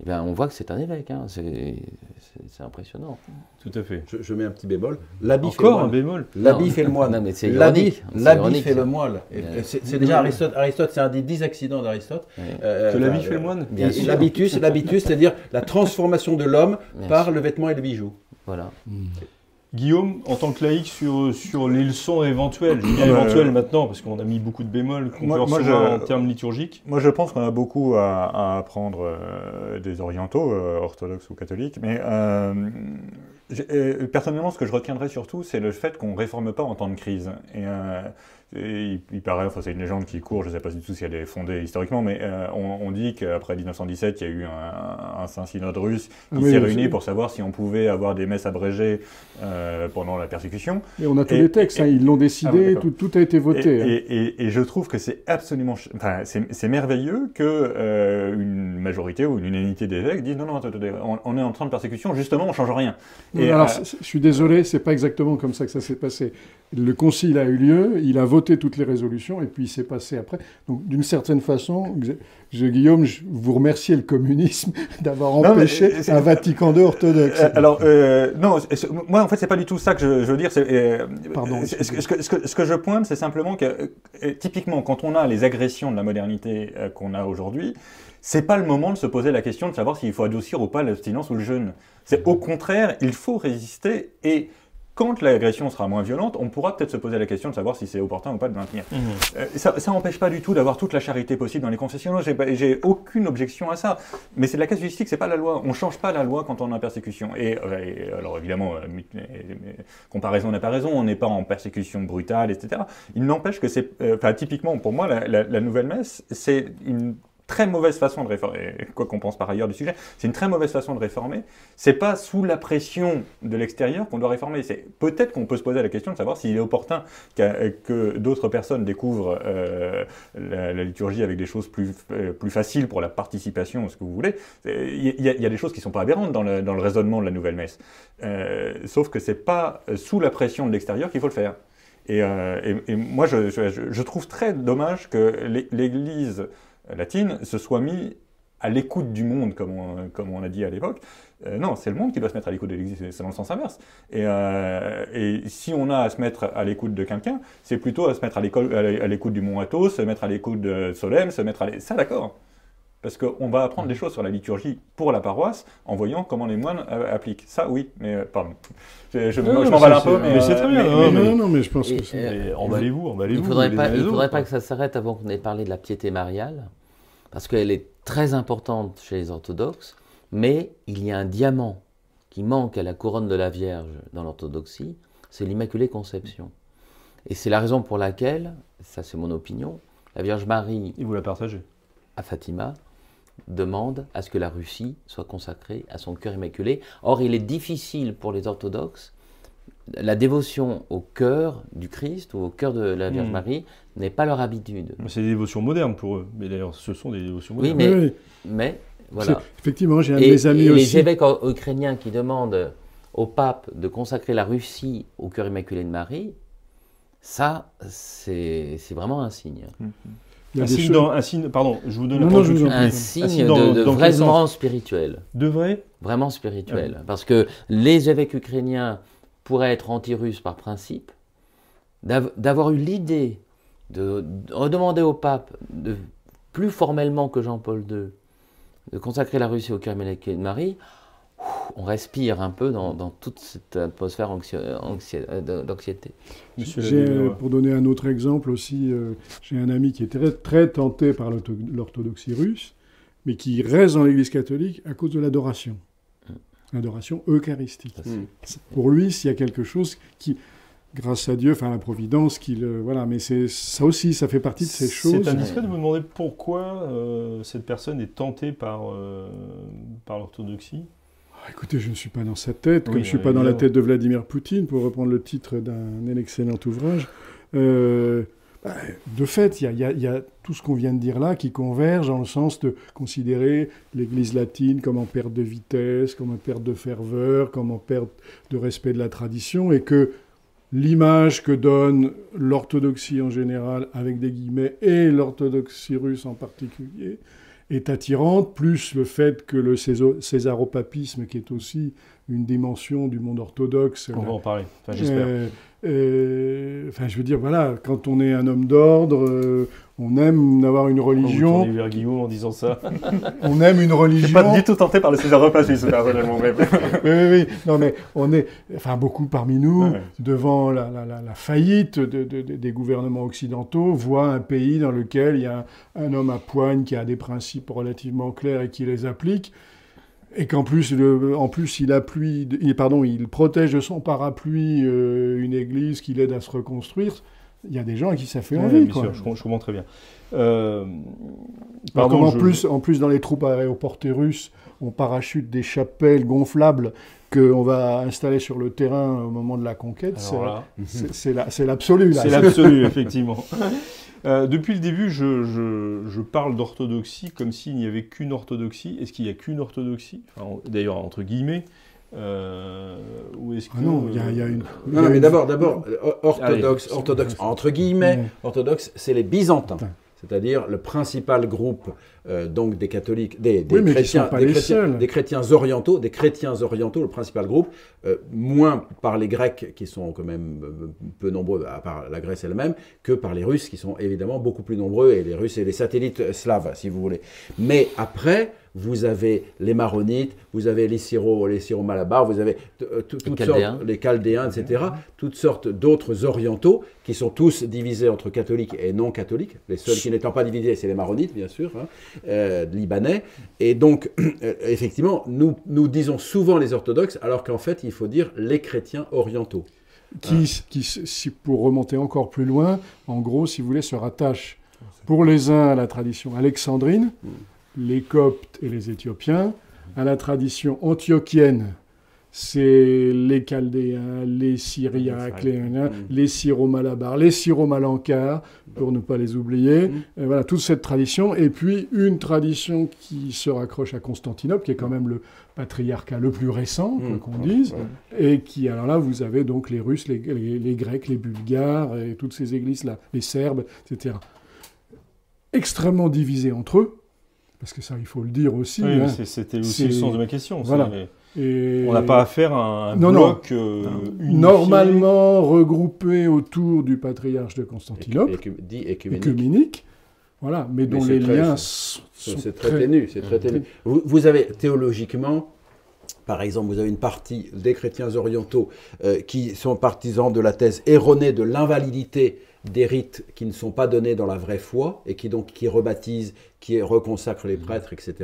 eh bien, on voit que c'est un évêque. hein. C'est impressionnant. Tout à fait. Je, je mets un petit bémol. L'habit fait le Encore un moine. bémol. L'habit fait le moine. Non, mais c'est L'habit- ironique. Fait le moine. Et C'est déjà Aristote. Aristote, c'est un des dix accidents d'Aristote. Ouais. Euh, Que euh, l'habit fait le euh, moine. L'habitus, l'habitus, c'est-à-dire la transformation de l'homme par sûr. le vêtement et le bijou. Voilà. Guillaume, en tant que laïc, sur, sur les leçons éventuelles, je dis éventuelles maintenant, parce qu'on a mis beaucoup de bémols qu'on Moi- peut moi, recevoir je- en termes liturgiques. Moi, je pense qu'on a beaucoup à, à apprendre euh, des orientaux, euh, orthodoxes ou catholiques, mais euh, personnellement, ce que je retiendrai surtout, c'est le fait qu'on ne réforme pas en temps de crise. Et, et il, il paraît, enfin, c'est une légende qui court, je ne sais pas du tout si elle est fondée historiquement, mais euh, on, on dit qu'après 1917, il y a eu un, un saint synode russe qui Oui, s'est oui, réuni pour savoir si on pouvait avoir des messes abrégées euh, pendant la persécution. Et on a tous Et- les textes, hein, ils l'ont Ah oui, décidé, d'accord. tout, tout a été voté. Et, hein. et- je trouve que c'est absolument, enfin, c'est merveilleux que euh, une majorité ou une unanimité d'évêques disent non, non, attendez, on, on est en train de persécution, justement, on change rien. Et, Alors, euh, je suis désolé, c'est pas exactement comme ça que ça s'est passé. Le concile a eu lieu, il a voté toutes les résolutions, et puis il s'est passé après. Donc, d'une certaine façon, je, Guillaume, je vous remercie le communisme d'avoir mais empêché un Vatican II orthodoxe. Euh, alors, euh, non, moi en fait, c'est pas du tout ça que je, je veux dire. euh, Pardon, ce, que- ce que, ce que- ce que je pointe, c'est simplement que, typiquement, quand on a les agressions de la modernité euh, qu'on a aujourd'hui, c'est pas le moment de se poser la question de savoir s'il faut adoucir ou pas l'abstinence ou le jeûne. C'est au contraire, il faut résister et quand l'agression sera moins violente, on pourra peut-être se poser la question de savoir si c'est opportun ou pas de maintenir. Euh, ça n'empêche pas du tout d'avoir toute la charité possible dans les confessionnaux. J'ai aucune objection à ça. Mais c'est de la casuistique, c'est pas la loi. On change pas la loi quand on est en persécution. Et, euh, et alors évidemment, euh, comparaison n'a pas raison. On n'est pas en persécution brutale, etc. Il n'empêche que c'est, enfin typiquement pour moi, la, la- la nouvelle messe, c'est une très mauvaise façon de réformer, quoi qu'on pense par ailleurs du sujet, c'est une très mauvaise façon de réformer. C'est pas sous la pression de l'extérieur qu'on doit réformer. C'est peut-être qu'on peut se poser la question de savoir s'il est opportun que d'autres personnes découvrent euh, la, liturgie avec des choses plus, euh, plus faciles pour la participation, ce que vous voulez. Il y, a- des choses qui sont pas aberrantes dans le, raisonnement de la nouvelle messe. Euh, sauf que c'est pas sous la pression de l'extérieur qu'il faut le faire. Et, moi, je, trouve très dommage que l'É- l'Église latine se soit mis à l'écoute du monde, comme on, comme on a dit à l'époque. Euh, non, c'est le monde qui doit se mettre à l'écoute de l'Église, c'est- dans le sens inverse. Et, euh, et si on a à se mettre à l'écoute de quelqu'un, c'est plutôt à se mettre à l'écoute du Mont Athos, se mettre à l'écoute de Solem, se mettre à l'é- Ça, d'accord. Parce qu'on va apprendre des choses sur la liturgie pour la paroisse en voyant comment les moines euh, appliquent. Ça, oui, mais euh, pardon. Je, je, m'emballe un peu, mais, mais c'est euh, très bien, mais- non, Non, mais- non, mais je pense Et- que c'est... emballez-vous, emballez-vous. Il faudrait les pas, il faudrait autres. pas que ça s'arrête avant qu'on ait parlé de la piété mariale, parce qu'elle est très importante chez les orthodoxes, mais il y a un diamant qui manque à la couronne de la Vierge dans l'orthodoxie, c'est l'Immaculée Conception. Et c'est la raison pour laquelle, ça c'est mon opinion, la Vierge Marie Et vous la partagez. à Fatima demande à ce que la Russie soit consacrée à son cœur immaculé. Or, il est difficile pour les orthodoxes, la dévotion au cœur du Christ ou au cœur de la Vierge Hmm. Marie n'est pas leur habitude. C'est des dévotions modernes pour eux. Mais d'ailleurs, ce sont des dévotions Oui, modernes. mais, Oui, oui. mais voilà. Effectivement, j'ai un de mes amis et aussi. les évêques ukrainiens qui demandent au pape de consacrer la Russie au cœur immaculé de Marie, ça, c'est c'est vraiment un signe. Il y a Un signe, choses- dans- un signe, pardon, je vous donne Non, la non, je vous. Un Un signe signe dans- de, dans vraiment spirituel. De vrai Vraiment spirituel. Parce que les évêques ukrainiens pourraient être anti-russes par principe, d'av- d'avoir eu l'idée de, de redemander au pape, de, plus formellement que Jean-Paul II, de consacrer la Russie au cœur de Marie, on respire un peu dans, dans toute cette atmosphère euh, d'anxiété. Pour donner un autre exemple aussi, euh, j'ai un ami qui est très, très tenté par l'ortho- l'orthodoxie russe, mais qui reste dans l'Église catholique à cause de l'adoration. L'adoration eucharistique. Ça, Mm. Pour lui, s'il y a quelque chose qui, grâce à Dieu, enfin à la Providence, qu'il, euh, voilà, mais c'est ça aussi, ça fait partie de ces choses. C'est indiscret de vous demander pourquoi euh, cette personne est tentée par, euh, par l'orthodoxie? Ah, Écoutez, je ne suis pas dans sa tête, comme Oui, je ne suis pas dans la tête de Vladimir Poutine, pour reprendre le titre d'un excellent ouvrage. Euh, bah, de fait, il y y a tout ce qu'on vient de dire là qui converge dans le sens de considérer l'Église latine comme en perte de vitesse, comme en perte de ferveur, comme en perte de respect de la tradition, et que l'image que donne l'orthodoxie en général, avec des guillemets, et l'orthodoxie russe en particulier, est attirante, plus le fait que le césaropapisme, qui est aussi une dimension du monde orthodoxe, On va en parler. Enfin, j'espère. euh, euh, enfin, je veux dire, voilà, quand on est un homme d'ordre, euh, on aime avoir une religion, tournez vers Guillaume en disant ça. on aime une Je religion. suis pas du tout tenté par le César repas suisse, personnellement. mais- Oui, oui, oui. Non, mais on est, enfin, beaucoup parmi nous, Ouais. devant la, la- la- la faillite de- de- de- des gouvernements occidentaux, voient un pays dans lequel il y a un, un homme à poigne qui a des principes relativement clairs et qui les applique. Et qu'en plus, le- en plus, il appuie, il, pardon, il protège de son parapluie euh, une église qui l'aide à se reconstruire. Il y a des gens à qui ça fait envie, bien quoi. sûr, je, com- je comprends très bien. Euh, pardon, en, je- plus, en plus, dans les troupes aéroportées russes, on parachute des chapelles gonflables qu'on va installer sur le terrain au moment de la conquête. c'est- l'absolu. C'est l'absolu, effectivement. Euh, depuis le début, je, je- je parle d'orthodoxie comme s'il n'y avait qu'une orthodoxie. Est-ce qu'il n'y a qu'une orthodoxie? Enfin, D'ailleurs, entre guillemets. euh, ou est-ce que, Ah non, il y a- il y a une- Non, mais d'abord, d'abord, euh, orthodoxe, Allez. orthodoxe, entre guillemets, orthodoxe, c'est les Byzantins. C'est-à-dire le principal groupe euh, donc des catholiques, des, Oui, chrétiens, des, chrétiens seuls. des chrétiens orientaux, des chrétiens orientaux, le principal groupe, euh, moins par les Grecs qui sont quand même euh, peu nombreux, à part la Grèce elle-même, que par les Russes qui sont évidemment beaucoup plus nombreux et les Russes et les satellites slaves, si vous voulez. Mais après, vous avez les Maronites, vous avez les Syro, les Syro-Malabars, vous avez tout- toutes Chaldéens. sortes, les Chaldéens, etc., toutes sortes d'autres orientaux qui sont tous divisés entre catholiques et non catholiques. Les seuls qui n'étant pas divisés, c'est les Maronites, bien sûr, hein, euh, libanais. Et donc, euh, effectivement, nous, nous disons souvent les orthodoxes, alors qu'en fait, il faut dire les chrétiens orientaux. qui, qui, si, pour remonter encore plus loin, en gros, si vous voulez, se rattache pour les uns à la tradition alexandrine, les Coptes et les Éthiopiens, à la tradition antiochienne, c'est les Chaldéens, les Syriaques, les, Mm. les Syro-Malabars, les Syro-Malankars, pour ne pas les oublier. Mm. Et voilà, toute cette tradition. Et puis, une tradition qui se raccroche à Constantinople, qui est quand même le patriarcat le plus récent, Mm. qu'on dise. Et qui, alors là, vous avez donc les Russes, les, les- les Grecs, les Bulgares, et toutes ces églises-là, les Serbes, etc. Extrêmement divisés entre eux, parce que ça, il faut le dire aussi. Oui, hein. c'était aussi le sens de ma question. voilà. Et- On n'a pas affaire à un Non, non. bloc euh, unifié. Normalement regroupés autour du patriarche de Constantinople, Écu- dit écuménique. œcuménique, voilà, mais dont les très- liens sont C'est très ténu, c'est très ténu. Vous, vous avez théologiquement, par exemple, vous avez une partie des chrétiens orientaux euh, qui sont partisans de la thèse erronée de l'invalidité des rites qui ne sont pas donnés dans la vraie foi et qui donc qui rebaptisent, qui reconsacrent les prêtres, etc.,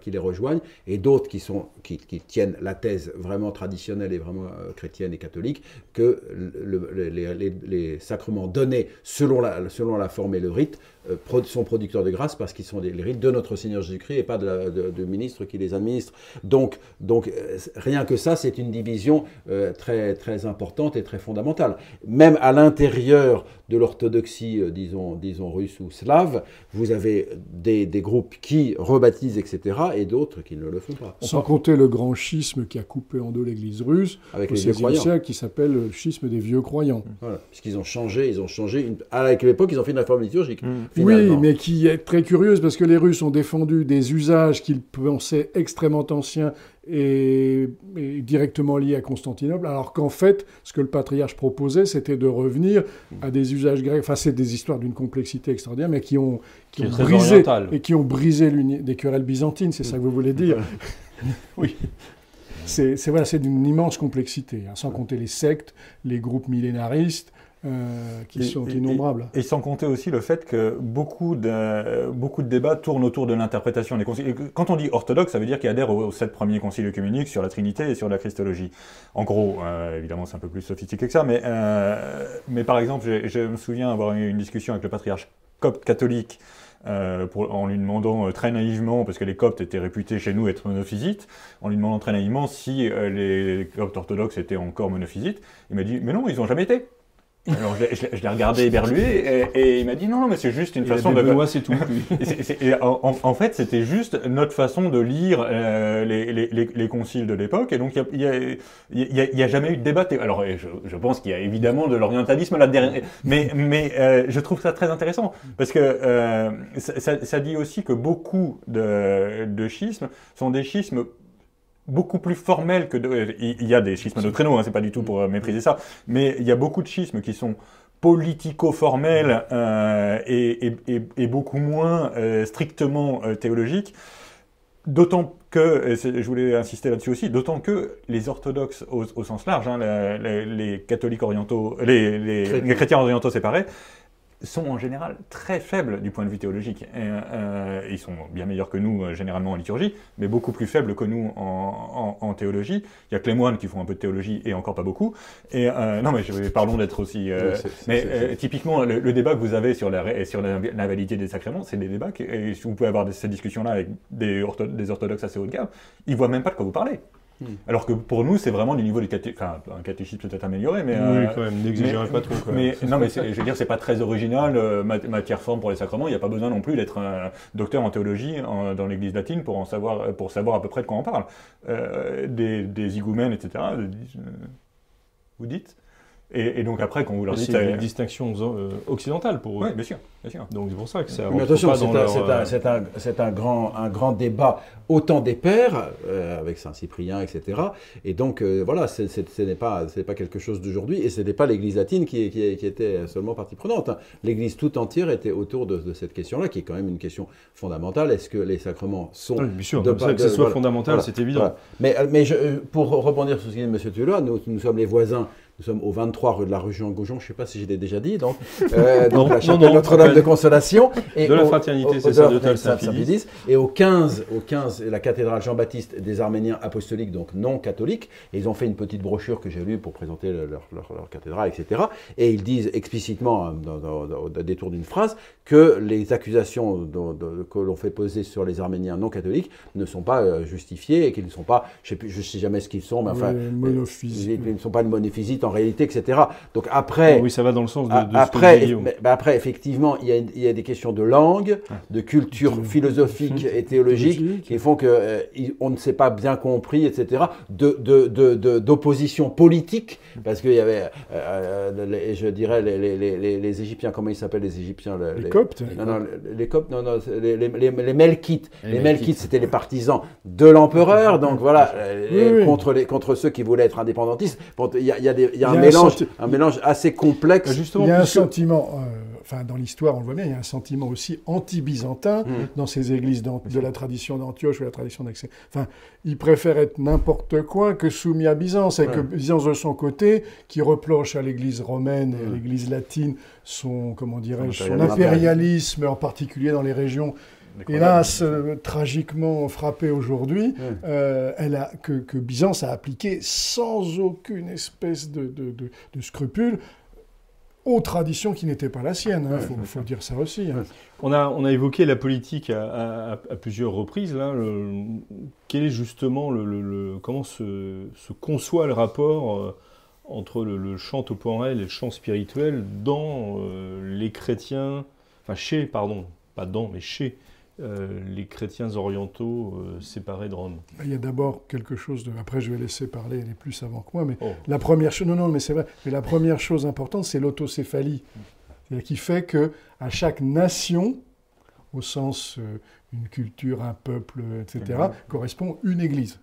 qui, les rejoignent, et d'autres qui, sont, qui, tiennent la thèse vraiment traditionnelle et vraiment euh, chrétienne et catholique, que le- le- les, sacrements donnés selon la, selon la forme et le rite euh, sont producteurs de grâce parce qu'ils sont les rites de notre Seigneur Jésus-Christ et pas de, la- qui les administre. Donc, donc euh, rien que ça, c'est une division très, très importante et très fondamentale. Même à l'intérieur de l'orthodoxie, disons, disons russe ou slave, vous avez des, des groupes qui rebaptisent, etc., et d'autres qui ne le font pas. Sans compter le grand schisme qui a coupé en deux l'Église russe Avec au les vieux croyants. siècle, qui s'appelle le schisme des vieux croyants. Voilà. Puisqu'ils ont changé, ils ont changé. Une... À l'époque, ils ont fait une réforme liturgique. Oui, finalement. mais qui est très curieuse parce que les Russes ont défendu des usages qu'ils pensaient extrêmement anciens est, est directement lié à Constantinople, alors qu'en fait, ce que le patriarche proposait, c'était de revenir à des usages grecs. Enfin, c'est des histoires d'une complexité extraordinaire, mais qui ont, qui ont brisé et qui ont brisé des querelles byzantines. C'est ça que vous voulez dire Oui. C'est c'est- voilà, c'est d'une immense complexité, hein, sans compter les sectes, les groupes millénaristes, euh, qui Et- sont innombrables. Et sans compter aussi le fait que beaucoup de, beaucoup de débats tournent autour de l'interprétation des conciles. Quand on dit orthodoxe, ça veut dire qu'il adhère aux, aux sept premiers conciles œcuméniques sur la Trinité et sur la Christologie. En gros, euh, évidemment, c'est un peu plus sophistiqué que ça, mais, euh, mais par exemple, je me souviens avoir eu une discussion avec le patriarche copte catholique euh, pour- en lui demandant euh, très naïvement, parce que les coptes étaient réputés chez nous être monophysites, en lui demandant très naïvement si euh, les coptes orthodoxes étaient encore monophysites. Il m'a dit, mais non, ils n'ont jamais été. Alors je l'ai- regardé éberlué et, et il m'a dit non, non mais c'est juste une façon de. Benoît, c'est tout. et en, fait, c'était juste notre façon de lire euh, les, les- les- les conciles de l'époque. Et donc, il n'y a, y a- y a- a jamais eu de débat. Alors, je, je pense qu'il y a évidemment de l'orientalisme là-dedans. Mais, mais euh, je trouve ça très intéressant. Parce que euh, ça, ça- ça dit aussi que beaucoup de, de schismes sont des schismes beaucoup plus formels que de, il il y a des schismes doctrinaux, hein, c'est pas du tout pour euh, mépriser ça, mais il y a beaucoup de schismes qui sont politico-formels euh, et, et- et- et beaucoup moins euh, strictement euh, théologiques. D'autant que, je voulais insister là-dessus aussi, d'autant que les orthodoxes au, au sens large, hein, la- les catholiques orientaux, les, les- Chrétiens. les chrétiens orientaux séparés, sont en général très faibles du point de vue théologique. Et, euh, ils sont bien meilleurs que nous euh, généralement en liturgie, mais beaucoup plus faibles que nous en, en- en théologie. Il y a que les moines qui font un peu de théologie et encore pas beaucoup. Et euh, non, mais je, parlons d'être aussi. Oui, mais typiquement, le, le débat que vous avez sur la, sur la, la validité des sacrements, c'est des débats. qui- et si vous pouvez avoir des- ces discussions-là avec des, ortho- des orthodoxes assez haut de gamme, ils voient même pas de quoi vous parlez. Hmm. Alors que pour nous, c'est vraiment du niveau du caté... enfin, un catéchisme peut-être amélioré, mais oui, euh, quand même, n'exagérez pas trop. Mais non, mais je veux dire, c'est pas très original, euh, mat- matière forme pour les sacrements. Il n'y a pas besoin non plus d'être un docteur en théologie en- dans l'Église latine pour en savoir, pour savoir à peu près de quoi on parle. Euh, des, des higoumènes, etc. euh, euh, vous dites. Et, et donc après, quand vous leur dites, c'est une distinction euh, occidentale pour eux. oui, bien sûr, bien sûr. Donc c'est pour ça que ça Mais attention, pas c'est dans un, leur, c'est un- euh, c'est un- grand, un grand débat autant des pères, euh, avec Saint-Cyprien, etc. Et donc, euh, voilà, ce n'est pas, ce n'est pas quelque chose d'aujourd'hui, et ce n'est pas l'Église latine qui, qui- qui était seulement partie prenante. L'Église tout entière était autour de, de cette question-là, qui est quand même une question fondamentale. Est-ce que les sacrements sont... Oui, bien sûr, de ça, que de- ce soit voilà, fondamental, voilà, c'est évident. Voilà. Mais, mais je- pour rebondir sur ce qu'il dit M. Tullois, nous, nous sommes les voisins. Nous sommes au 23 rue de la rue Jean-Goujon, je ne sais pas si je l'ai déjà dit, donc, euh, donc Non, la chapelle Notre-Dame de. Consolation. Et De la au- fraternité sacerdotale de la- Saint-Philippe. Saint-Philippe. Et au 15, au 15, la cathédrale Jean-Baptiste des Arméniens apostoliques, donc non catholiques. Et ils ont fait une petite brochure que j'ai lue pour présenter le- leur, leur- leur cathédrale, etc. Et ils disent explicitement, hein, dans, dans- dans- au détour d'une phrase, que les accusations que l'on fait poser sur les Arméniens non catholiques ne sont pas euh, justifiées et qu'ils ne sont pas, je ne sais, jamais ce qu'ils sont, mais enfin, Oui, monophysites. ils ne sont pas de monophysites en réalité, etc. Donc après, Oui, ça va dans le sens de, ce que après, bah effectivement, il y, a, il y a des questions de langue, de culture philosophique et théologique Théologique. qui font que euh, on ne s'est pas bien compris, etc. De, de, de, de- d'opposition politique, parce qu'il y avait, euh, euh, les- je dirais, les, les, les, les- les Égyptiens, comment ils s'appellent les Égyptiens le- Les Coptes. non, non, les- les Coptes, non, non, c'est les, les, les, les Melkites. Les Les, Melkites. C'était les partisans de l'empereur, donc voilà, Oui, oui. contre, les, contre ceux qui voulaient être indépendantistes. Bon, Il y a, il y a, des- y a Il y un, a un mélange, senti- un mélange assez complexe. Justement, Il y a un puisque- sentiment, euh, enfin dans l'histoire on le voit bien, il y a un sentiment aussi anti-byzantin Mm. dans ces églises de la tradition d'Antioche ou la tradition d'Aix. Enfin, ils préfèrent être n'importe quoi que soumis à Byzance, et que. Byzance de son côté, qui reproche à l'église romaine et à Mm. l'église latine son, comment dirais-je, son impérialisme, en particulier dans les régions hélas, euh, tragiquement frappée aujourd'hui, euh, elle a, que, que Byzance a appliqué sans aucune espèce de, de, de- de scrupule aux traditions qui n'étaient pas la sienne. Il Ouais, faut, dire ça aussi. hein. On a, on a évoqué la politique à, à- à plusieurs reprises. Là. Le- quel est justement le, le- le- comment se, se conçoit le rapport euh, entre le, le chant temporel et le chant spirituel dans euh, les chrétiens, enfin chez, pardon, pas dans, mais chez euh, les chrétiens orientaux euh, séparés de Rome. Il y a d'abord quelque chose de. Après, je vais laisser parler les plus savants que moi, mais Oh. la première chose. Non, non, mais c'est vrai. Mais la première chose importante, c'est l'autocéphalie, C'est-à-dire qui fait que à chaque nation, au sens euh, une culture, un peuple, etc., correspond une église.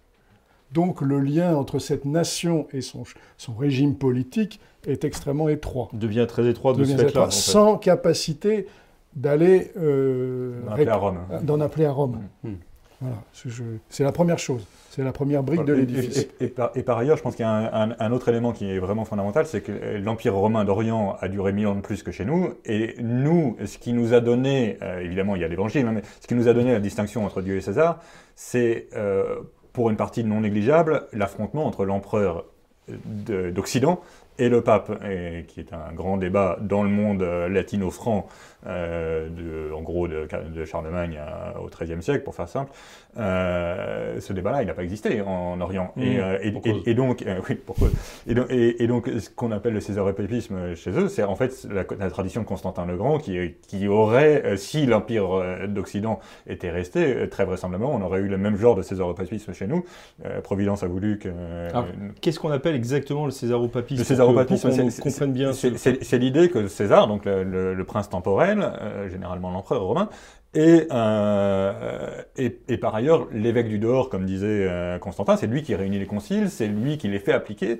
Donc le lien entre cette nation et son, son régime politique est extrêmement étroit. devient très étroit de Devient ce fait-là. en fait. sans capacité d'aller euh, à Rome. d'en appeler à Rome. Mm. Voilà, c'est la première chose. C'est la première brique de l'édifice. Et, et- et par, et par ailleurs, je pense qu'il y a un, un- un autre élément qui est vraiment fondamental, c'est que l'Empire romain d'Orient a duré mille ans de plus que chez nous. Et nous, ce qui nous a donné, euh, évidemment, il y a l'Évangile, hein, mais ce qui nous a donné la distinction entre Dieu et César, c'est, euh, pour une partie non négligeable, l'affrontement entre l'empereur de- d'Occident et le pape, et, qui est un grand débat dans le monde euh, latino-franc, euh, de- en gros de, de Charlemagne à- au XIIIe siècle, pour faire simple. Euh, ce débat-là, il n'a pas existé en Orient. et, euh, et- donc, euh, oui. Et donc, ce qu'on appelle le césaropépisme chez eux, c'est en fait la, la tradition de Constantin le Grand qui, qui aurait, euh, si l'Empire euh, d'Occident était resté, euh, très vraisemblablement, on aurait eu le même genre de césaropépisme chez nous. Euh, Providence a voulu que... Qu'est-ce qu'on appelle exactement le césaropapisme Le césaropapisme, c'est- l'idée que César, donc le, le- le prince temporel, euh, généralement l'empereur romain, et, euh, et, et par ailleurs l'évêque du dehors, comme disait euh, Constantin, c'est lui qui réunit les conciles, c'est lui qui les fait appliquer.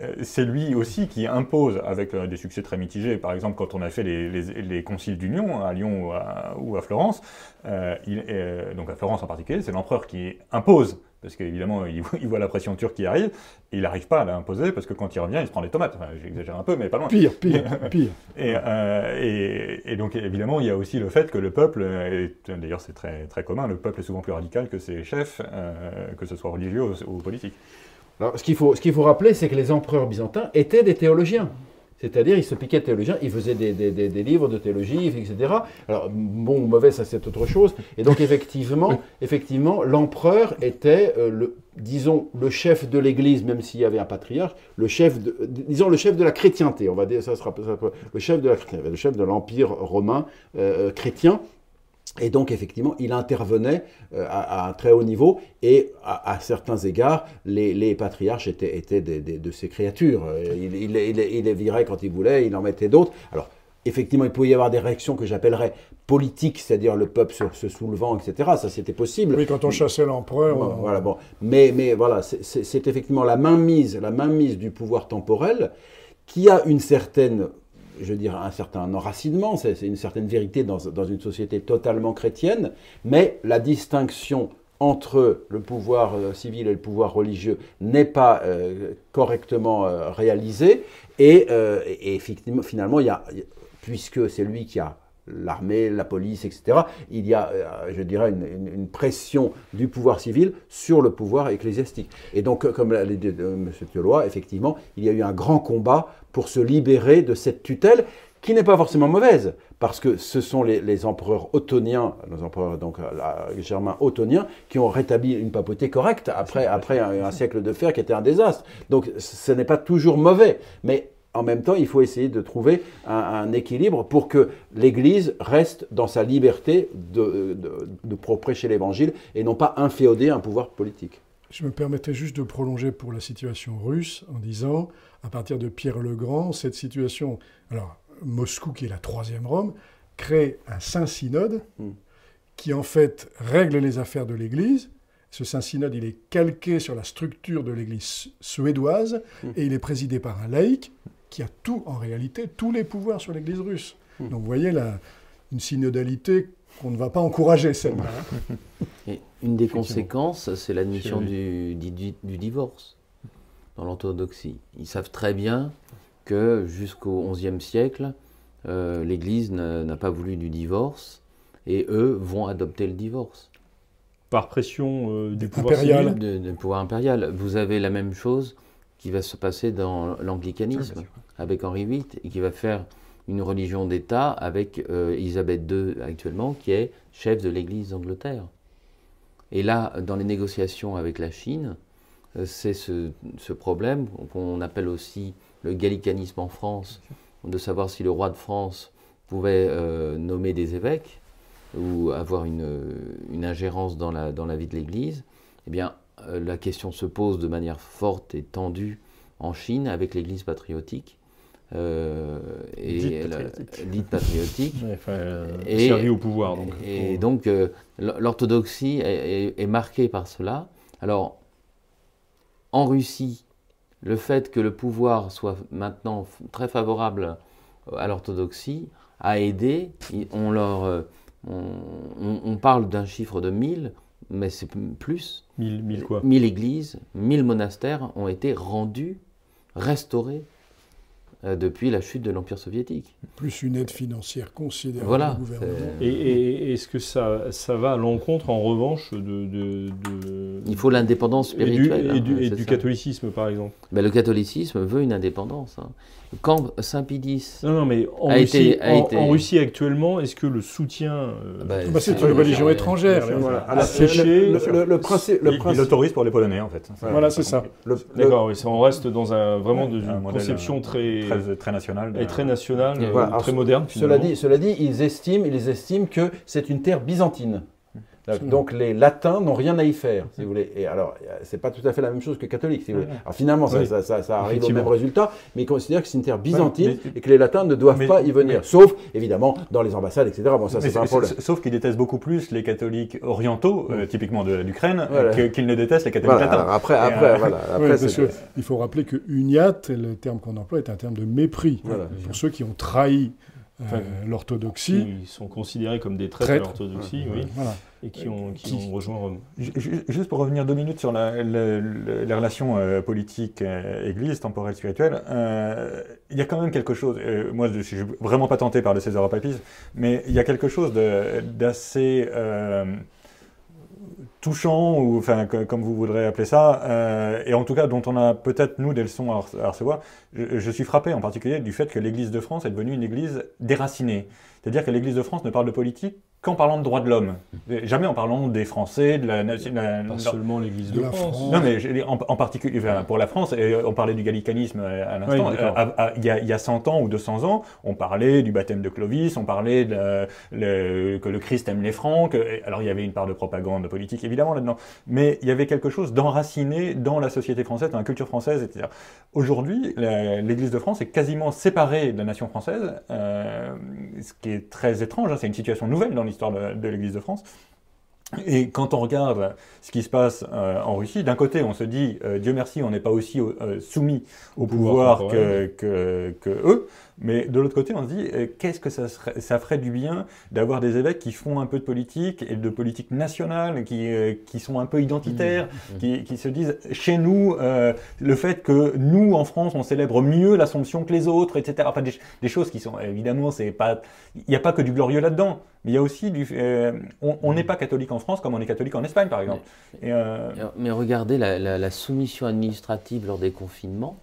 Euh, C'est lui aussi qui impose, avec des succès très mitigés, par exemple quand on a fait les, les- les conciles d'Union à Lyon ou à, ou à Florence, euh, il- euh, donc à Florence en particulier, c'est l'empereur qui impose, parce qu'évidemment il, il voit la pression turque qui arrive, et il n'arrive pas à l'imposer, parce que quand il revient, il se prend des tomates. Enfin, J'exagère un peu, mais pas loin. Pire, pire, pire. Et, euh, et, et donc évidemment, il y a aussi le fait que le peuple, d'ailleurs c'est très, très commun, le peuple est souvent plus radical que ses chefs, que ce soit religieux ou, ou politique. Alors, ce qu'il faut, ce qu'il faut rappeler, c'est que les empereurs byzantins étaient des théologiens. C'est-à-dire, ils se piquaient de théologiens, ils faisaient des, des- des- des livres de théologie, etc. Alors, bon ou mauvais, ça c'est autre chose. Et donc, effectivement, effectivement l'empereur était, euh, le, disons, le chef de l'Église, même s'il y avait un patriarche, le chef de, disons, le chef de la chrétienté. On va dire, ça sera, ça sera- le chef de la chrétienté, le chef de l'empire romain euh, chrétien. Et donc, effectivement, il intervenait euh, à, à un très haut niveau et à, à certains égards, les, les patriarches étaient, étaient des- des- de ces créatures. Euh, Il, il- il- il les virait quand il voulait, il en mettait d'autres. Alors, effectivement, il pouvait y avoir des réactions que j'appellerais politiques, c'est-à-dire le peuple se, se soulevant, etc. Ça, c'était possible. Oui, quand on chassait l'empereur. Bon, on- voilà, bon. Mais, mais voilà, c'est effectivement la mainmise, la mainmise du pouvoir temporel qui a une certaine, je veux dire, un certain enracinement, c'est une certaine vérité dans, une société totalement chrétienne, mais la distinction entre le pouvoir euh, civil et le pouvoir religieux n'est pas euh, correctement euh, réalisée. Et, finalement, puisque c'est lui qui a l'armée, la police, etc., il y a, je dirais, une, pression du pouvoir civil sur le pouvoir ecclésiastique. Et donc, comme l'a dit M. Thiolois, effectivement, il y a eu un grand combat pour se libérer de cette tutelle qui n'est pas forcément mauvaise, parce que ce sont les, les empereurs ottoniens, les empereurs donc, euh, la- germains ottoniens, qui ont rétabli une papauté correcte après, après un, un siècle de fer qui était un désastre. Donc ce n'est pas toujours mauvais, mais en même temps, il faut essayer de trouver un, un équilibre pour que l'Église reste dans sa liberté de, de, de prêcher l'Évangile et non pas inféoder un pouvoir politique. Je me permettais juste de prolonger pour la situation russe en disant, à partir de Pierre le Grand, cette situation, alors Moscou qui est la troisième Rome, crée un Saint-Synode Mm. qui en fait règle les affaires de l'Église. Ce Saint-Synode, il est calqué sur la structure de l'Église suédoise Mm. et il est présidé par un laïc qui a tout, en réalité, tous les pouvoirs sur l'Église russe. Mm. Donc vous voyez là, une synodalité qu'on ne va pas encourager, celle-là. Et une des conséquences, c'est l'admission du, du, du divorce dans l'orthodoxie. Ils savent très bien que jusqu'au XIe siècle, euh, l'Église n'a pas voulu du divorce et eux vont adopter le divorce Par pression euh, du pouvoir Impérial. civil. de, de pouvoir impérial. Vous avez la même chose qui va se passer dans Ah, l'anglicanisme sûr. avec Henri VIII et qui va faire une religion d'État avec euh, Élisabeth II actuellement qui est chef de l'Église d'Angleterre. Et là, dans les négociations avec la Chine, euh, c'est ce, ce problème qu'on appelle aussi le gallicanisme en France, de savoir si le roi de France pouvait euh, nommer des évêques ou avoir une, une ingérence dans la, dans la vie de l'Église. Eh bien, la question se pose de manière forte et tendue en Chine avec l'Église patriotique. Euh, et Dite la- patriotique. dite patriotique. Ouais, enfin, euh, Et- au pouvoir. Donc. Et donc, euh, l- l'orthodoxie est, est- est marquée par cela. Alors, en Russie, le fait que le pouvoir soit maintenant très favorable à l'orthodoxie a aidé. On, leur, euh, on, parle d'un chiffre de 1000, mais c'est plus. 1000, 1000 quoi? 1000 églises, 1000 monastères ont été rendus, restaurés euh, depuis la chute de l'Empire soviétique. Plus une aide financière considérable Voilà, du gouvernement. Et, et est-ce que ça, ça va à l'encontre, en revanche, de, de- de- Il faut l'indépendance et du, spirituelle. et du- hein, et du catholicisme, par exemple Ben, le catholicisme veut une indépendance. hein. Quand Saint Pie Non, non, mais en, A Russie, été- a en, été- en Russie actuellement, est-ce que le soutien euh, Bah, Bah, c'est une religion étrangère. séché, le, le- le- le principe, le Il- l'autorise pour les Polonais, en fait. Voilà, c'est ça. D'accord, on reste dans un, vraiment Ouais, dans un une modèle, conception euh, très, Très, très national. et très nationale, Voilà, très moderne. Cela dit, cela dit, ils estiment, ils estiment que c'est une terre byzantine. Donc les latins n'ont rien à y faire, si vous voulez. Et alors, c'est pas tout à fait la même chose que catholique, si vous voulez. Alors finalement, ça, Oui. ça- ça- ça arrive au même résultat, mais ils considèrent que c'est une terre byzantine mais- et que les latins ne doivent mais- pas y venir. mais- Sauf, évidemment, dans les ambassades, etc. Bon, ça, c'est pas un problème. Sauf qu'ils détestent beaucoup plus les catholiques orientaux, euh, typiquement de l'Ukraine, Voilà. qu'ils ne détestent les catholiques Voilà, latins. après, après, euh, voilà. Ouais, Après, parce c'est- que il faut rappeler que uniat, le terme qu'on emploie, est un terme de mépris Voilà. pour ceux qui ont trahi euh, l'orthodoxie. Ils sont considérés comme des traîtres à Traîtres. oui, Voilà. et qui ont, qui Qui- ont rejoint Rome. Ju- ju- Juste pour revenir deux minutes sur la, la- la- les relations euh, politiques, euh, église, temporelles, spirituelles, euh, il y a quand même quelque chose, moi je suis vraiment pas tenté par le césaropapisme, mais il y a quelque chose d'assez touchant, ou enfin comme vous voudrez appeler ça, euh, et en tout cas dont on a peut-être nous des leçons à recevoir. Je, je suis frappé en particulier du fait que l'Église de France est devenue une Église déracinée. C'est-à-dire que l'Église de France ne parle de politique qu'en parlant de droits de l'homme. Jamais en parlant des Français, de la... nation- Pas non. seulement l'Église de, De la France. France. Non, mais en, en particulier, enfin, pour la France, et on parlait du gallicanisme euh, à l'instant, Oui, euh, il y, a- il y a 100 ans ou 200 ans, on parlait du baptême de Clovis, on parlait de, le- que le Christ aime les Francs, que- alors il y avait une part de propagande politique évidemment là-dedans, mais il y avait quelque chose d'enraciné dans la société française, dans la culture française, etc. Aujourd'hui, l'Église de France est quasiment séparée de la nation française, euh, ce qui est très étrange, hein, c'est une situation nouvelle dans l'histoire de, de l'Église de France. Et quand on regarde ce qui se passe euh, en Russie, d'un côté, on se dit, euh, Dieu merci, on n'est pas aussi euh, soumis au pouvoir pouvoir, que, temporel. que, que eux, mais de l'autre côté, on se dit, qu'est-ce que ça, serait, ça ferait du bien d'avoir des évêques qui font un peu de politique, et de politique nationale, qui, qui sont un peu identitaires, qui, qui se disent, chez nous, le fait que nous, en France, on célèbre mieux l'Assomption que les autres, etc. Enfin, des, des choses qui sont, évidemment, il n'y a pas que du glorieux là-dedans, mais il y a aussi du, euh, on n'est pas catholique en France comme on est catholique en Espagne, par exemple. Et, euh, Mais regardez la, la- la soumission administrative lors des confinements.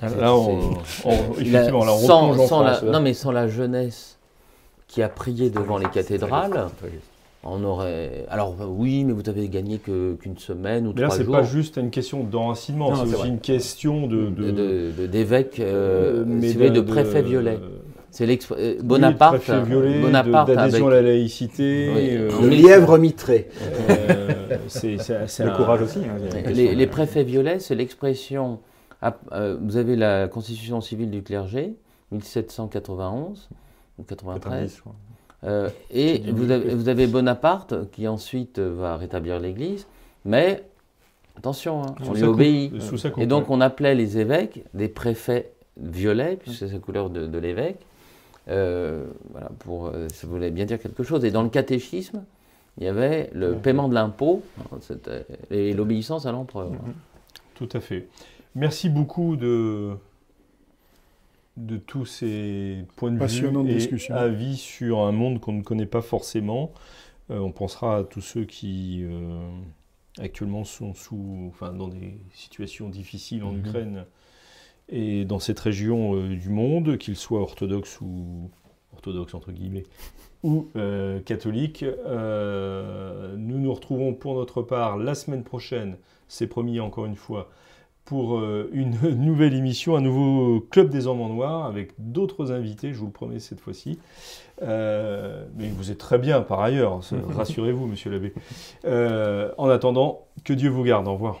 Là, on, on- La- effectivement, là, on sans, France, là. non, mais sans la jeunesse qui a prié devant les cathédrales, on aurait. Alors oui, mais vous avez gagné qu'une semaine ou Mais là, trois c'est jours pas juste une question d'enracinement, c'est c'est aussi vrai. une question de. de, de, de- de- d'évêques, euh, mais si vous voulez, de préfets violets. C'est euh, Bonaparte. préfet violet, Bonaparte de- d'adhésion avec- à la laïcité. Oui. euh, Le lièvre mitré. euh, c'est c'est- c'est le un- courage aussi. hein, Les, euh, préfets violets, c'est l'expression. euh, vous avez la constitution civile du clergé, 1791 ou 93. 90, je crois. Euh, et vous avez, vous avez Bonaparte qui ensuite euh, va rétablir l'Église, mais attention, hein, on lui obéit. Et donc on appelait les évêques des préfets violets, puisque c'est la couleur de, de l'évêque. Euh, voilà, pour, euh, ça voulait bien dire quelque chose. Et dans le catéchisme, il y avait le paiement de l'impôt c'était- et l'obéissance à l'empereur. Tout à fait. Merci beaucoup de, de tous ces points de vue et discussion. avis sur un monde qu'on ne connaît pas forcément. Euh, on pensera à tous ceux qui euh, actuellement sont sous, enfin, dans des situations difficiles en Mhm. Ukraine et dans cette région euh, du monde, qu'ils soient orthodoxes ou orthodoxes entre guillemets ou euh, catholiques. Euh, nous nous retrouvons pour notre part la semaine prochaine, c'est promis encore une fois, pour une nouvelle émission, un nouveau Club des Hommes en Noir avec d'autres invités, je vous le promets cette fois-ci. Euh, mais vous êtes très bien par ailleurs, ça- rassurez-vous, monsieur l'abbé. Euh, en attendant, que Dieu vous garde. Au revoir.